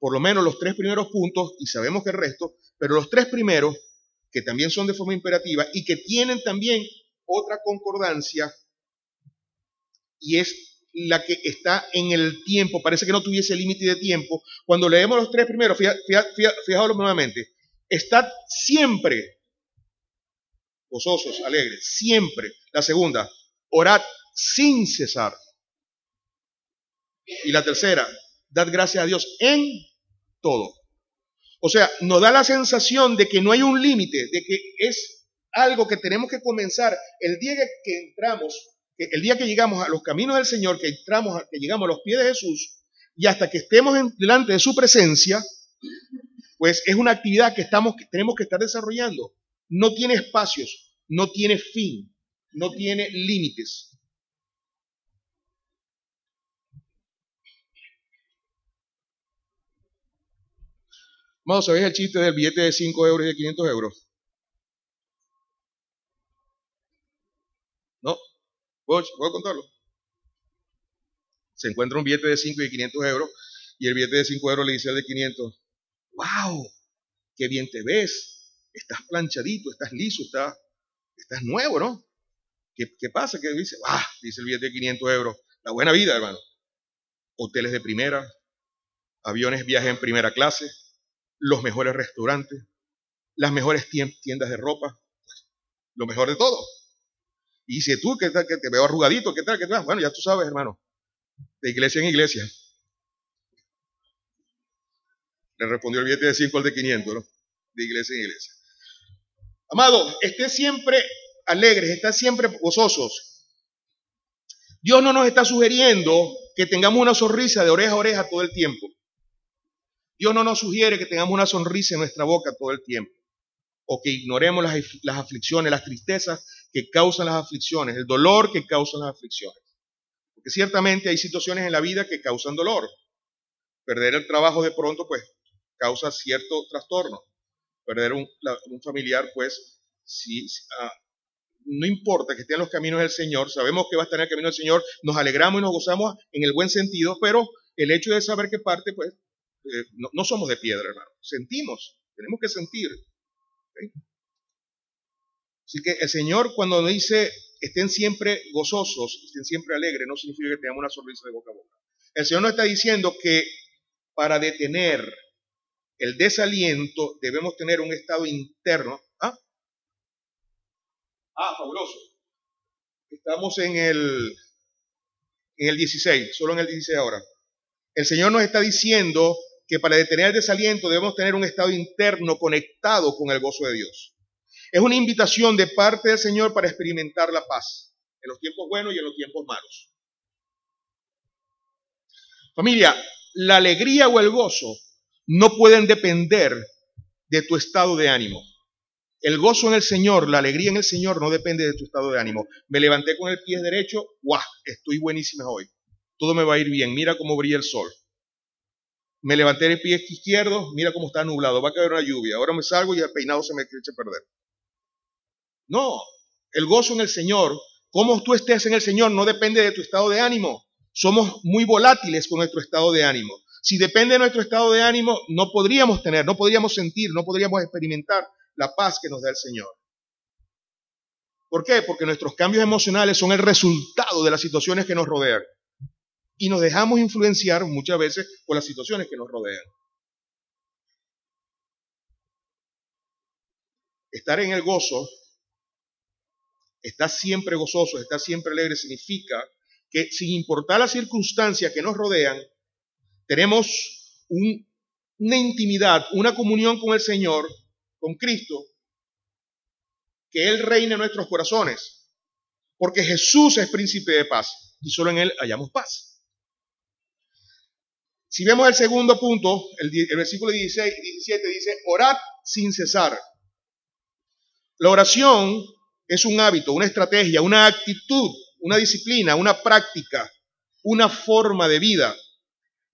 por lo menos los tres primeros puntos, y sabemos que el resto, pero los tres primeros, que también son de forma imperativa y que tienen también otra concordancia, y es la que está en el tiempo, parece que no tuviese límite de tiempo. Cuando leemos los tres primeros, fijaos nuevamente, estad siempre gozosos, alegres, siempre. La segunda, orad sin cesar. Y la tercera, dad gracias a Dios en todo. O sea, nos da la sensación de que no hay un límite, de que es algo que tenemos que comenzar el día que entramos, el día que llegamos a los caminos del Señor, que entramos, que llegamos a los pies de Jesús, y hasta que estemos delante de su presencia, pues es una actividad que estamos, que tenemos que estar desarrollando no tiene espacios, no tiene fin, no tiene límites. Vamos, ¿sabéis el chiste del billete de 5 euros y de 500 euros? ¿No? ¿Puedo, ¿Puedo, contarlo? Se encuentra un billete de 5 y 500 euros y el billete de 5 euros le dice al de 500, ¡Wow! ¡Qué bien te ves! Estás planchadito, estás liso, estás, estás nuevo, ¿no? ¿Qué, pasa? ¿Qué dice? ¡Ah! Dice el billete de 500 euros. La buena vida, hermano. Hoteles de primera, aviones, viajes en primera clase, los mejores restaurantes, las mejores tiendas de ropa, lo mejor de todo. Y dice tú, que, que te veo arrugadito, ¿qué tal? ¿Qué tal? Bueno, ya tú sabes, hermano. De iglesia en iglesia. Le respondió el billete de 5 al de 500, ¿no? De iglesia en iglesia. Amado, esté siempre alegres, esté siempre gozosos. Dios no nos está sugiriendo que tengamos una sonrisa de oreja a oreja todo el tiempo. Dios no nos sugiere que tengamos una sonrisa en nuestra boca todo el tiempo. O que ignoremos las, las aflicciones, las tristezas que causan las aflicciones, el dolor que causan las aflicciones. Porque ciertamente hay situaciones en la vida que causan dolor. Perder el trabajo de pronto, pues, causa cierto trastorno perder un, familiar, pues si, ah, no importa que esté en los caminos del Señor, sabemos que va a estar en el camino del Señor, nos alegramos y nos gozamos en el buen sentido, pero el hecho de saber que parte, pues eh, no, somos de piedra, hermano, sentimos, tenemos que sentir. Así que el Señor cuando nos dice estén siempre gozosos, estén siempre alegres, no significa que tengamos una sonrisa de boca a boca. El Señor nos está diciendo que para detener el desaliento, debemos tener un estado interno. ¿Ah? ah, fabuloso. Estamos en el, en el 16, solo en el 16 ahora. El Señor nos está diciendo que para detener el desaliento debemos tener un estado interno conectado con el gozo de Dios. Es una invitación de parte del Señor para experimentar la paz en los tiempos buenos y en los tiempos malos. Familia, la alegría o el gozo no pueden depender de tu estado de ánimo. El gozo en el Señor, la alegría en el Señor no depende de tu estado de ánimo. Me levanté con el pie derecho, ¡guau! Estoy buenísima hoy. Todo me va a ir bien. Mira cómo brilla el sol. Me levanté el pie izquierdo, mira cómo está nublado. Va a caer una lluvia. Ahora me salgo y el peinado se me echa a perder. No, el gozo en el Señor, cómo tú estés en el Señor, no depende de tu estado de ánimo. Somos muy volátiles con nuestro estado de ánimo. Si depende de nuestro estado de ánimo, no podríamos tener, no podríamos sentir, no podríamos experimentar la paz que nos da el Señor. ¿Por qué? Porque nuestros cambios emocionales son el resultado de las situaciones que nos rodean. Y nos dejamos influenciar muchas veces por las situaciones que nos rodean. Estar en el gozo, estar siempre gozoso, estar siempre alegre, significa que sin importar las circunstancias que nos rodean, tenemos una intimidad, una comunión con el Señor, con Cristo, que Él reina en nuestros corazones. Porque Jesús es príncipe de paz y solo en Él hallamos paz. Si vemos el segundo punto, el, versículo 16 y 17 dice, orad sin cesar. La oración es un hábito, una estrategia, una actitud, una disciplina, una práctica, una forma de vida.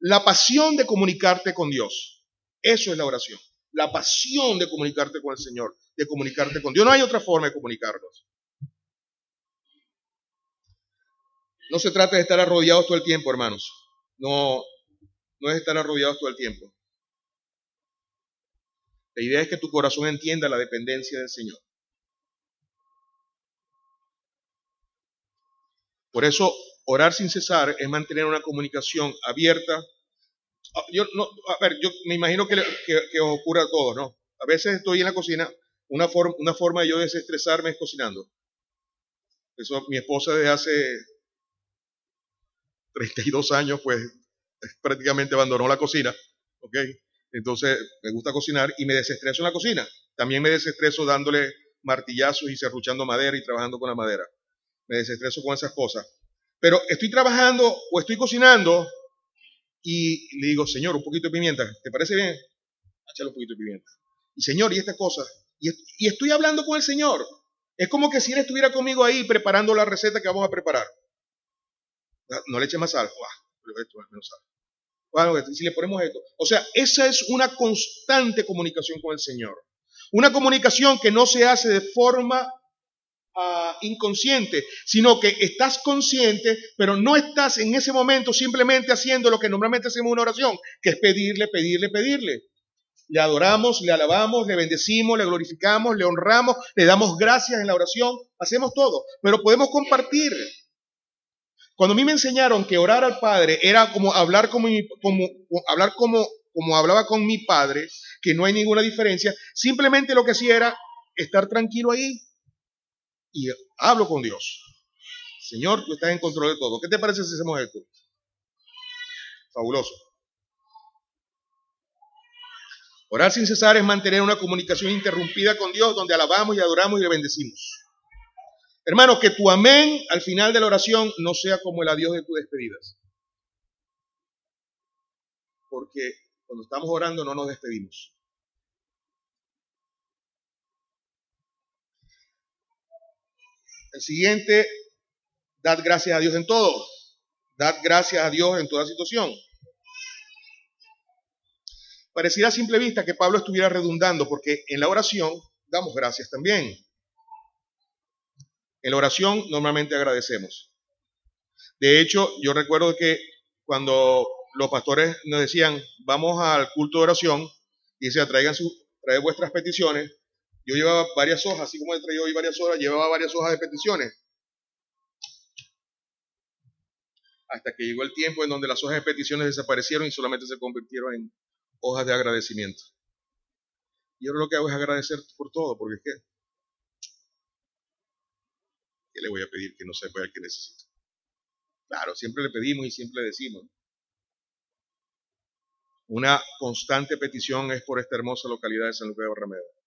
La pasión de comunicarte con Dios. Eso es la oración. La pasión de comunicarte con el Señor, de comunicarte con Dios. No hay otra forma de comunicarnos. No se trata de estar arrodiados todo el tiempo, hermanos. No, no es estar arrodiados todo el tiempo. La idea es que tu corazón entienda la dependencia del Señor. Por eso, orar sin cesar es mantener una comunicación abierta. Ah, yo, no, a ver, yo me imagino que, que, os ocurre a todos, ¿no? A veces estoy en la cocina, una, forma, una forma de yo desestresarme es cocinando. Eso, mi esposa desde hace 32 años, pues prácticamente abandonó la cocina, ¿ok? Entonces me gusta cocinar y me desestreso en la cocina. También me desestreso dándole martillazos y serruchando madera y trabajando con la madera me desestreso con esas cosas. Pero estoy trabajando o estoy cocinando y le digo, Señor, un poquito de pimienta, ¿te parece bien? Échale un poquito de pimienta. Y Señor, ¿y esta cosa? Y, estoy hablando con el Señor. Es como que si Él estuviera conmigo ahí preparando la receta que vamos a preparar. No le eche más sal. menos sal. Bueno, si le ponemos esto. O sea, esa es una constante comunicación con el Señor. Una comunicación que no se hace de forma Ah, inconsciente, sino que estás consciente, pero no estás en ese momento simplemente haciendo lo que normalmente hacemos en una oración, que es pedirle, pedirle, pedirle. Le adoramos, le alabamos, le bendecimos, le glorificamos, le honramos, le damos gracias en la oración, hacemos todo, pero podemos compartir. Cuando a mí me enseñaron que orar al Padre era como hablar como, hablar como, como hablaba con mi Padre, que no hay ninguna diferencia, simplemente lo que hacía era estar tranquilo ahí, y hablo con Dios. Señor, tú estás en control de todo. ¿Qué te parece si hacemos esto? Fabuloso. Orar sin cesar es mantener una comunicación interrumpida con Dios donde alabamos y adoramos y le bendecimos. Hermano, que tu amén al final de la oración no sea como el adiós de tus despedidas. Porque cuando estamos orando no nos despedimos. El siguiente, dad gracias a Dios en todo. Dad gracias a Dios en toda situación. Pareciera a simple vista que Pablo estuviera redundando porque en la oración damos gracias también. En la oración normalmente agradecemos. De hecho, yo recuerdo que cuando los pastores nos decían, vamos al culto de oración, y se traigan su, trae vuestras peticiones, yo llevaba varias hojas, así como he traído hoy varias hojas, llevaba varias hojas de peticiones. Hasta que llegó el tiempo en donde las hojas de peticiones desaparecieron y solamente se convirtieron en hojas de agradecimiento. Y ahora lo que hago es agradecer por todo, porque es que, ¿qué le voy a pedir que no sepa el que necesita? Claro, siempre le pedimos y siempre le decimos. Una constante petición es por esta hermosa localidad de San Lucas de Barrameda.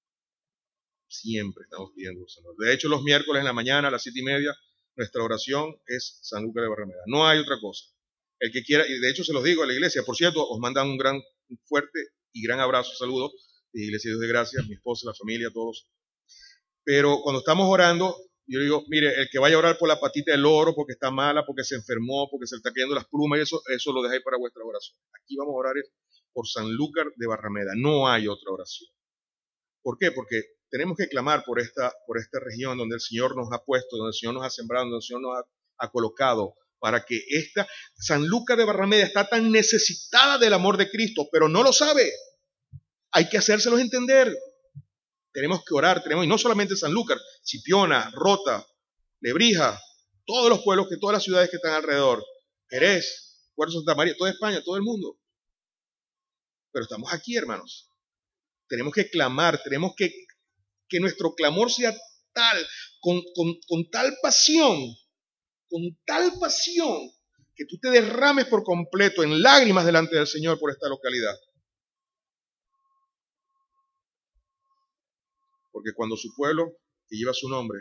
Siempre estamos pidiendo Señor. De hecho, los miércoles en la mañana a las siete y media, nuestra oración es San Lucas de Barrameda. No hay otra cosa. El que quiera, y de hecho se los digo a la iglesia, por cierto, os mandan un gran, fuerte y gran abrazo, saludo de Iglesia Dios de Gracias, mi esposa, la familia, todos. Pero cuando estamos orando, yo digo, mire, el que vaya a orar por la patita del oro porque está mala, porque se enfermó, porque se le está cayendo las plumas, y eso, eso lo dejáis para vuestra oración. Aquí vamos a orar por San Lucas de Barrameda. No hay otra oración. ¿Por qué? Porque tenemos que clamar por esta, por esta región donde el Señor nos ha puesto, donde el Señor nos ha sembrado, donde el Señor nos ha, colocado, para que esta San Lucas de Barrameda está tan necesitada del amor de Cristo, pero no lo sabe. Hay que hacérselos entender. Tenemos que orar, tenemos, y no solamente Sanlúcar, Chipiona, Rota, Lebrija, todos los pueblos, que todas las ciudades que están alrededor, Jerez, Puerto Santa María, toda España, todo el mundo. Pero estamos aquí, hermanos. Tenemos que clamar, tenemos que que nuestro clamor sea tal, con, con tal pasión, con tal pasión, que tú te derrames por completo en lágrimas delante del Señor por esta localidad. Porque cuando su pueblo, que lleva su nombre,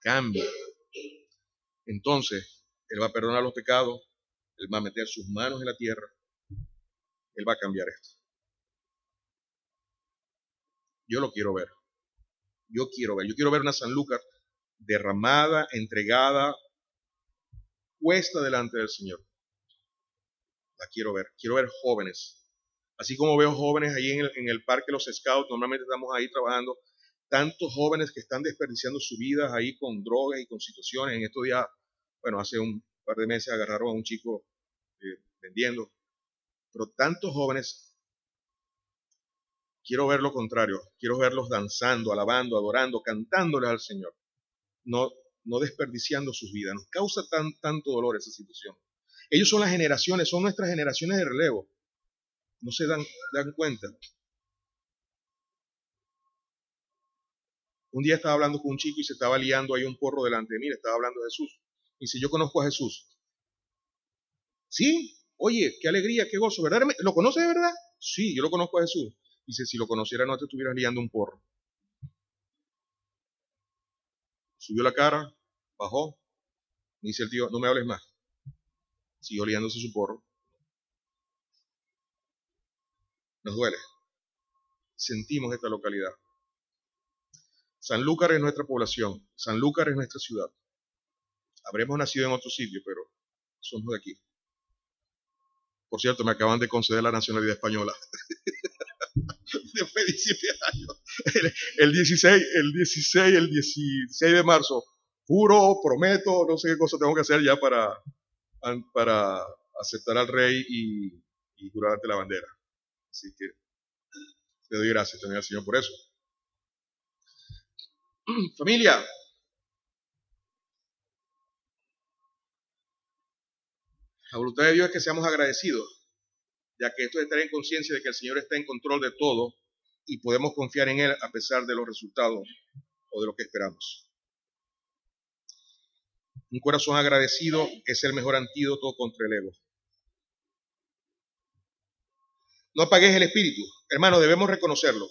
cambia, entonces Él va a perdonar los pecados, Él va a meter sus manos en la tierra, Él va a cambiar esto. Yo lo quiero ver. Yo quiero ver. Yo quiero ver una Sanlúcar derramada, entregada, puesta delante del Señor. La quiero ver. Quiero ver jóvenes. Así como veo jóvenes ahí en el, en parque Los Scouts, normalmente estamos ahí trabajando. Tantos jóvenes que están desperdiciando su vida ahí con drogas y con situaciones. En estos días, bueno, hace un par de meses agarraron a un chico eh, vendiendo. Pero tantos jóvenes Quiero ver lo contrario, quiero verlos danzando, alabando, adorando, cantándoles al Señor, no, no desperdiciando sus vidas. Nos causa tan, tanto dolor esa situación. Ellos son las generaciones, son nuestras generaciones de relevo. No se dan, dan cuenta. Un día estaba hablando con un chico y se estaba liando ahí un porro delante de mí, le estaba hablando de Jesús. Y dice, yo conozco a Jesús. Sí, oye, qué alegría, qué gozo, ¿verdad? ¿Lo conoce de verdad? Sí, yo lo conozco a Jesús. Dice, si lo conociera no te estuvieras liando un porro. Subió la cara, bajó, dice el tío, no me hables más. Siguió liándose su porro. Nos duele. Sentimos esta localidad. Sanlúcar es nuestra población. Sanlúcar es nuestra ciudad. Habremos nacido en otro sitio, pero somos de aquí. Por cierto, me acaban de conceder la nacionalidad española. de 17 años. El, 16, el 16, el 16 de marzo, juro, prometo, no sé qué cosa tengo que hacer ya para, para aceptar al rey y, y la bandera. Así que le doy gracias también al Señor por eso. Familia, la voluntad de Dios es que seamos agradecidos ya que esto es estar en conciencia de que el Señor está en control de todo y podemos confiar en Él a pesar de los resultados o de lo que esperamos. Un corazón agradecido es el mejor antídoto contra el ego. No apagues el espíritu. Hermano, debemos reconocerlo.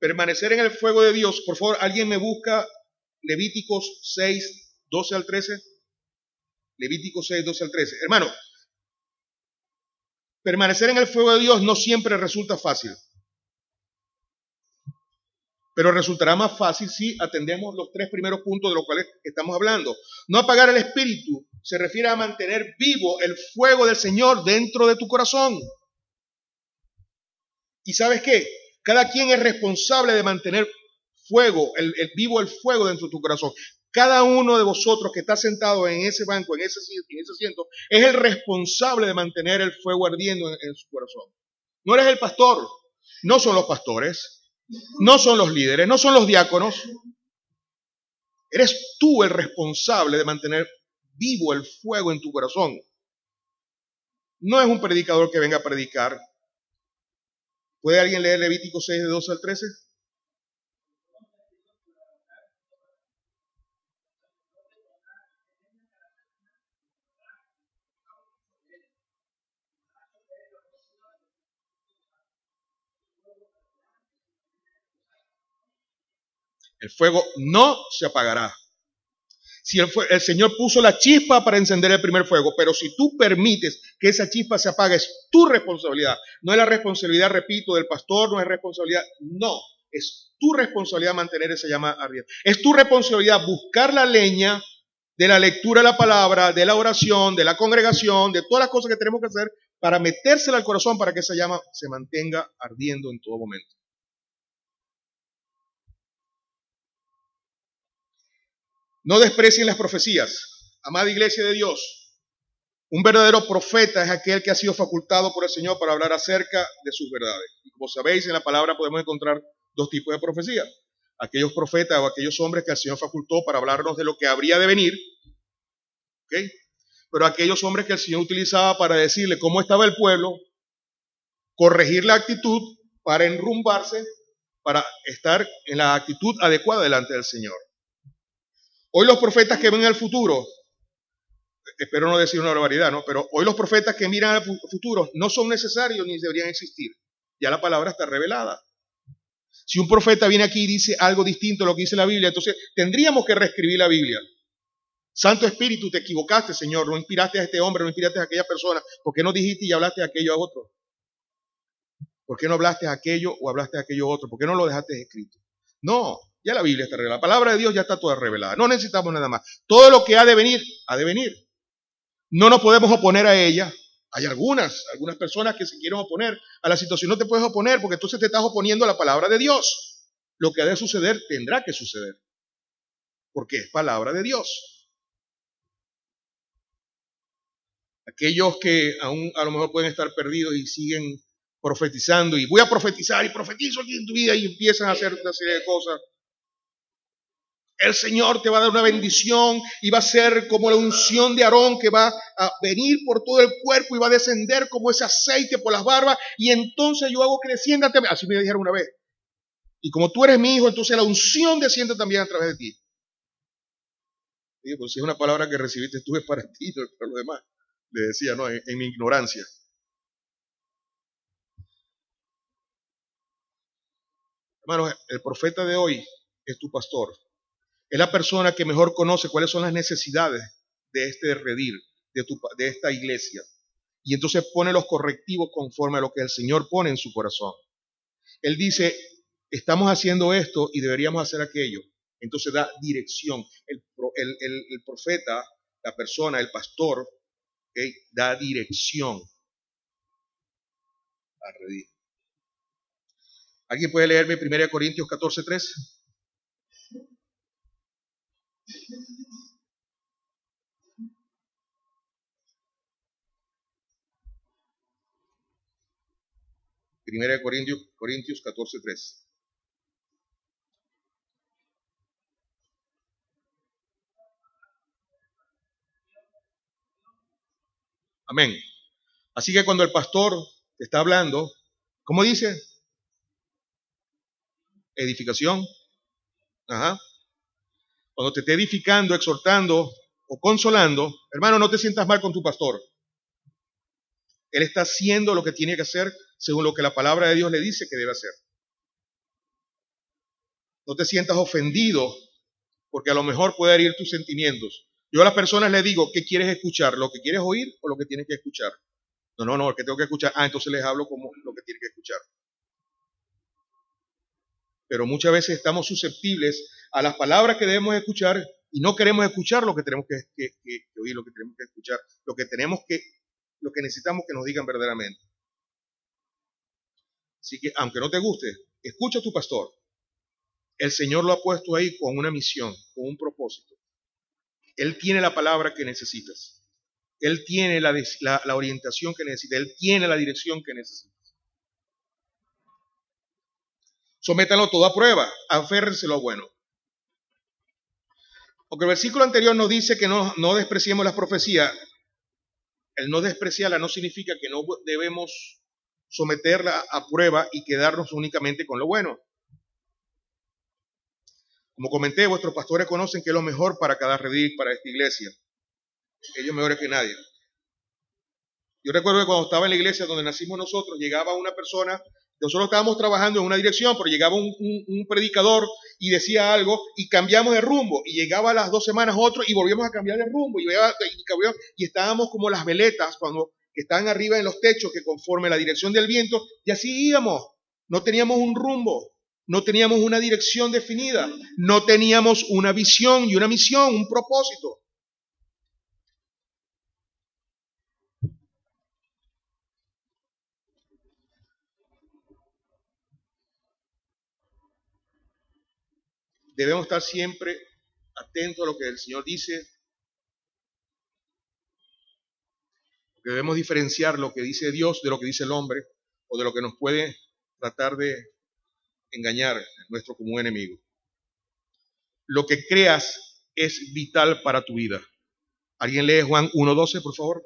Permanecer en el fuego de Dios. Por favor, alguien me busca Levíticos 6, 12 al 13. Levíticos 6, 12 al 13. Hermano, Permanecer en el fuego de Dios no siempre resulta fácil. Pero resultará más fácil si atendemos los tres primeros puntos de los cuales estamos hablando. No apagar el espíritu se refiere a mantener vivo el fuego del Señor dentro de tu corazón. ¿Y sabes qué? Cada quien es responsable de mantener fuego, el, vivo el fuego dentro de tu corazón. Cada uno de vosotros que está sentado en ese banco, en ese, en ese asiento, es el responsable de mantener el fuego ardiendo en, en su corazón. No eres el pastor, no son los pastores, no son los líderes, no son los diáconos. Eres tú el responsable de mantener vivo el fuego en tu corazón. No es un predicador que venga a predicar. ¿Puede alguien leer Levítico 6 de 12 al 13? El fuego no se apagará. Si el, el, Señor puso la chispa para encender el primer fuego, pero si tú permites que esa chispa se apague, es tu responsabilidad. No es la responsabilidad, repito, del pastor, no es responsabilidad, no. Es tu responsabilidad mantener esa llama ardiente. Es tu responsabilidad buscar la leña de la lectura de la palabra, de la oración, de la congregación, de todas las cosas que tenemos que hacer para metérsela al corazón para que esa llama se mantenga ardiendo en todo momento. No desprecien las profecías. Amada iglesia de Dios, Un verdadero profeta es aquel que ha sido facultado por el Señor para hablar acerca de sus verdades. Y como sabéis, en la palabra podemos encontrar dos tipos de profecía. Aquellos profetas o aquellos hombres que el Señor facultó para hablarnos de lo que habría de venir. Pero aquellos hombres que el Señor utilizaba para decirle cómo estaba el pueblo, corregir la actitud para enrumbarse, para estar en la actitud adecuada delante del Señor. Hoy los profetas que ven el futuro, espero no decir una barbaridad, ¿no? Pero hoy los profetas que miran al futuro no son necesarios ni deberían existir. Ya la palabra está revelada. Si un profeta viene aquí y dice algo distinto a lo que dice la Biblia, entonces tendríamos que reescribir la Biblia. Santo Espíritu, te equivocaste, Señor, no inspiraste a este hombre, no inspiraste a aquella persona. ¿Por qué no dijiste y hablaste a aquello a otro? ¿Por qué no hablaste a aquello o hablaste a aquello otro? ¿Por qué no lo dejaste escrito? No, ya la Biblia está revelada. La palabra de Dios ya está toda revelada. No necesitamos nada más. Todo lo que ha de venir, ha de venir. No nos podemos oponer a ella. Hay algunas, algunas personas que se quieren oponer a la situación. No te puedes oponer porque entonces te estás oponiendo a la palabra de Dios. Lo que ha de suceder tendrá que suceder. Porque es palabra de Dios. Aquellos que aún a lo mejor pueden estar perdidos y siguen profetizando y voy a profetizar y profetizo aquí en tu vida y empiezan a hacer una serie de cosas. El Señor te va a dar una bendición y va a ser como la unción de Aarón que va a venir por todo el cuerpo y va a descender como ese aceite por las barbas y entonces yo hago creciendo. Así me dijeron una vez. Y como tú eres mi hijo, entonces la unción desciende también a través de ti. Digo, pues si es una palabra que recibiste tú es para ti, no es para los demás le decía, ¿no? En, en mi ignorancia. Hermanos, el profeta de hoy es tu pastor. Es la persona que mejor conoce cuáles son las necesidades de este redir, de, tu, esta iglesia. Y entonces pone los correctivos conforme a lo que el Señor pone en su corazón. Él dice, estamos haciendo esto y deberíamos hacer aquello. Entonces da dirección. El, profeta, la persona, el pastor, da dirección a redir. ¿Alguien puede leerme 1 Corintios 14, 3? Primera de Corintios, Corintios 14, 3. Amén. Así que cuando el pastor está hablando, ¿cómo dice? Edificación. Ajá. Cuando te esté edificando, exhortando o consolando, hermano, no te sientas mal con tu pastor. Él está haciendo lo que tiene que hacer según lo que la palabra de Dios le dice que debe hacer. No te sientas ofendido porque a lo mejor puede herir tus sentimientos. Yo a las personas les digo, ¿qué quieres escuchar? ¿Lo que quieres oír o lo que tienes que escuchar? No, no, no, el que tengo que escuchar. Ah, entonces les hablo como lo que tienen que escuchar. Pero muchas veces estamos susceptibles a las palabras que debemos escuchar y no queremos escuchar lo que tenemos que, oír, lo que tenemos que escuchar, lo que tenemos que, lo que necesitamos que nos digan verdaderamente. Así que, aunque no te guste, escucha a tu pastor. El Señor lo ha puesto ahí con una misión, con un propósito. Él tiene la palabra que necesitas. Él tiene la, orientación que necesitas. Él tiene la dirección que necesitas. Sométalo todo a prueba. Aférrense lo bueno. Porque el versículo anterior nos dice que no, no despreciemos las profecías. El no despreciarla no significa que no debemos someterla a prueba y quedarnos únicamente con lo bueno. Como comenté, vuestros pastores conocen que es lo mejor para cada redil, para esta iglesia. Ellos mejores que nadie. Yo recuerdo que cuando estaba en la iglesia donde nacimos nosotros, llegaba una persona, nosotros estábamos trabajando en una dirección, pero llegaba un, predicador y decía algo y cambiamos de rumbo. Y llegaba a las dos semanas otro y volvíamos a cambiar de rumbo. Y, y estábamos como las veletas cuando están arriba en los techos que conforme la dirección del viento, y así íbamos. No teníamos un rumbo. No teníamos una dirección definida, no teníamos una visión y una misión, un propósito. Debemos estar siempre atentos a lo que el Señor dice. porque debemos diferenciar lo que dice Dios de lo que dice el hombre o de lo que nos puede tratar de engañar nuestro común enemigo. Lo que creas es vital para tu vida. ¿Alguien lee Juan 1.12, por favor?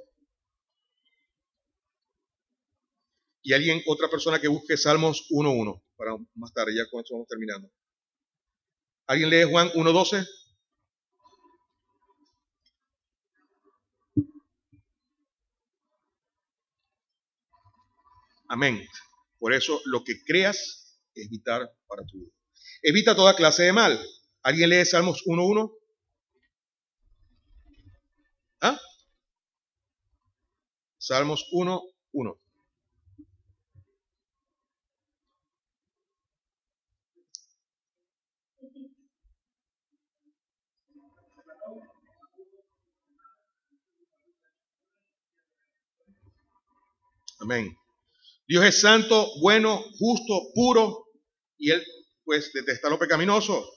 Y alguien, otra persona que busque Salmos 1.1, para más tarde, ya con esto vamos terminando. ¿Alguien lee Juan 1.12? Amén. Por eso lo que creas es vital para tu vida. Evita toda clase de mal. ¿Alguien lee Salmos 1.1? ¿Ah? Salmos 1.1. Amén. Dios es santo, bueno, justo, puro, y Él pues detesta lo pecaminoso.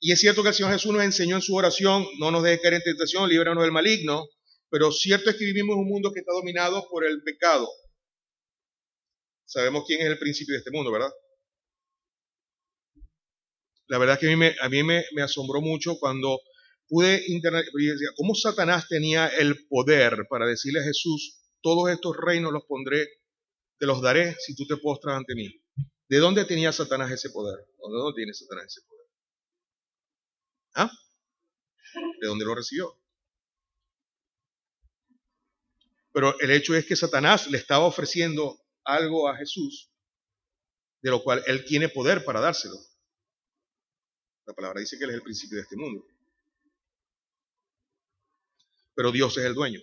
Y es cierto que el Señor Jesús nos enseñó en su oración, no nos deje caer en tentación, líbranos del maligno, pero cierto es que vivimos en un mundo que está dominado por el pecado. Sabemos quién es el principio de este mundo, ¿verdad? La verdad es que a mí me asombró mucho cuando pude internet, cómo Satanás tenía el poder para decirle a Jesús, todos estos reinos los pondré, te los daré si tú te postras ante mí. ¿De dónde tenía Satanás ese poder? ¿De dónde tiene Satanás ese poder? ¿Ah? ¿De dónde lo recibió? Pero el hecho es que Satanás le estaba ofreciendo algo a Jesús, de lo cual él tiene poder para dárselo. La palabra dice que él es el principio de este mundo. Pero Dios es el dueño.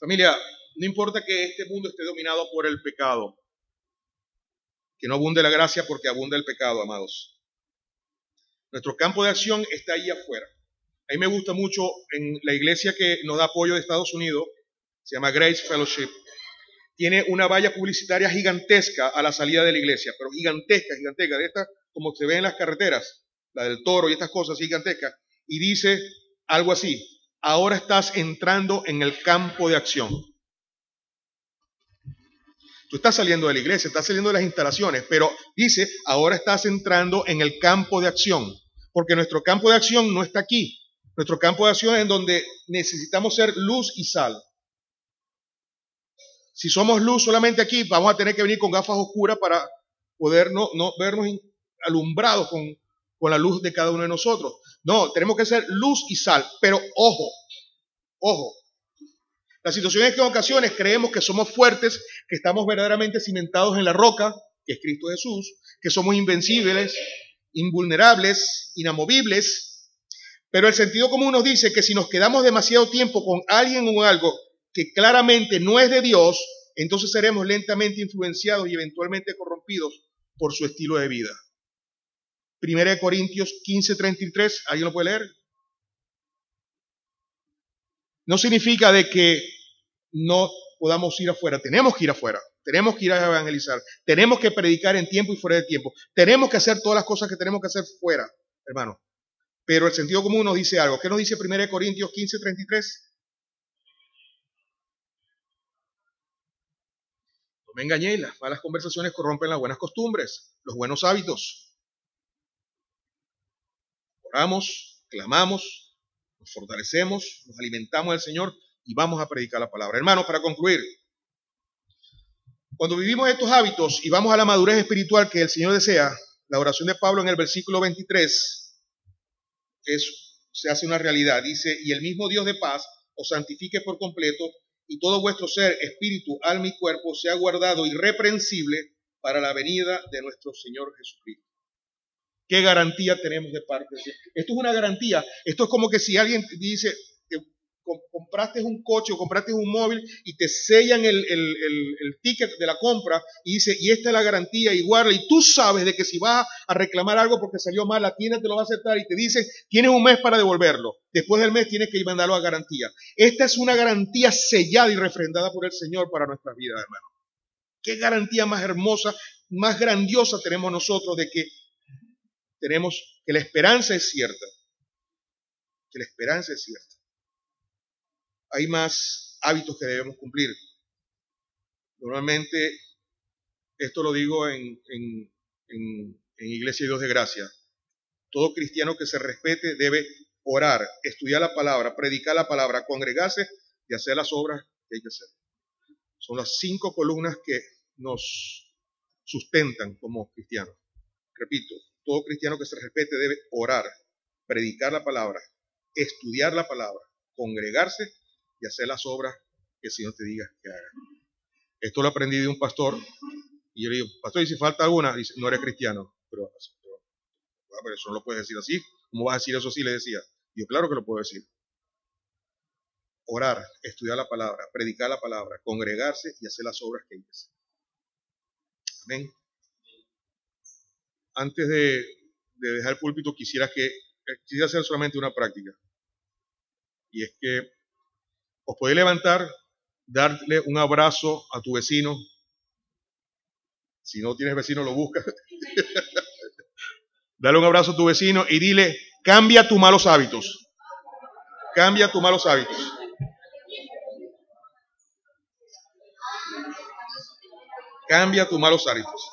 Familia, no importa que este mundo esté dominado por el pecado, que no abunde la gracia porque abunda el pecado, amados. Nuestro campo de acción está ahí afuera. A mí me gusta mucho en la iglesia que nos da apoyo de Estados Unidos, se llama Grace Fellowship. Tiene una valla publicitaria gigantesca a la salida de la iglesia, pero gigantesca, gigantesca, de estas como se ve en las carreteras, la del toro y estas cosas gigantescas, y dice algo así, ahora estás entrando en el campo de acción. Tú estás saliendo de la iglesia, estás saliendo de las instalaciones, pero dice, ahora estás entrando en el campo de acción, porque nuestro campo de acción no está aquí. Nuestro campo de acción es en donde necesitamos ser luz y sal. Si somos luz solamente aquí, vamos a tener que venir con gafas oscuras para poder no, vernos alumbrados con, con la luz de cada uno de nosotros. No, tenemos que ser luz y sal, pero ojo, ojo. La situación es que en ocasiones creemos que somos fuertes, que estamos verdaderamente cimentados en la roca, que es Cristo Jesús, que somos invencibles, invulnerables, inamovibles, pero el sentido común nos dice que si nos quedamos demasiado tiempo con alguien o algo que claramente no es de Dios, entonces seremos lentamente influenciados y eventualmente corrompidos por su estilo de vida. Primera de Corintios 15:33, ¿alguien lo puede leer? No significa de que no podamos ir afuera, tenemos que ir afuera, tenemos que ir a evangelizar, tenemos que predicar en tiempo y fuera de tiempo, tenemos que hacer todas las cosas que tenemos que hacer fuera, hermano. Pero el sentido común nos dice algo. ¿Qué nos dice 1 Corintios 15:33? No me engañéis, las malas conversaciones corrompen las buenas costumbres, los buenos hábitos. Oramos, clamamos, nos fortalecemos, nos alimentamos del Señor y vamos a predicar la palabra. Hermanos, para concluir, cuando vivimos estos hábitos y vamos a la madurez espiritual que el Señor desea, la oración de Pablo en el versículo 23 es, se hace una realidad. Dice, y el mismo Dios de paz os santifique por completo y todo vuestro ser, espíritu, alma y cuerpo sea guardado irreprensible para la venida de nuestro Señor Jesucristo. ¿Qué garantía tenemos de parte de Dios? Esto es una garantía. Esto es como que si alguien dice, compraste un coche o compraste un móvil y te sellan el, ticket de la compra y dice, y esta es la garantía igual, y tú sabes de que si vas a reclamar algo porque salió mal, la tienda te lo va a aceptar y te dice, tienes un mes para devolverlo. Después del mes tienes que mandarlo a garantía. Esta es una garantía sellada y refrendada por el Señor para nuestra vida, hermano. Qué garantía más hermosa, más grandiosa tenemos nosotros de que tenemos que la esperanza es cierta. Que la esperanza es cierta. Hay más hábitos que debemos cumplir. Normalmente, esto lo digo en, en, en, Iglesia y Dios de Gracia. Todo cristiano que se respete debe orar, estudiar la palabra, predicar la palabra, congregarse y hacer las obras que hay que hacer. Son las cinco columnas que nos sustentan como cristianos. Repito, todo cristiano que se respete debe orar, predicar la palabra, estudiar la palabra, congregarse y hacer las obras que el Señor te diga que haga. Esto lo aprendí de un pastor y yo le digo, pastor, ¿y si falta alguna? Dice, no eres cristiano. Pero, pero, eso no lo puedes decir así. ¿Cómo vas a decir eso así? Le decía. yo, claro que lo puedo decir. Orar, estudiar la palabra, predicar la palabra, congregarse y hacer las obras que hacer. Amén antes de, dejar el púlpito, quisiera que quisiera hacer solamente una práctica. Y es que os podéis levantar, darle un abrazo a tu vecino. Si no tienes vecino, lo buscas. Dale un abrazo a tu vecino y dile, cambia tus malos hábitos. Cambia tus malos hábitos. Cambia tus malos hábitos.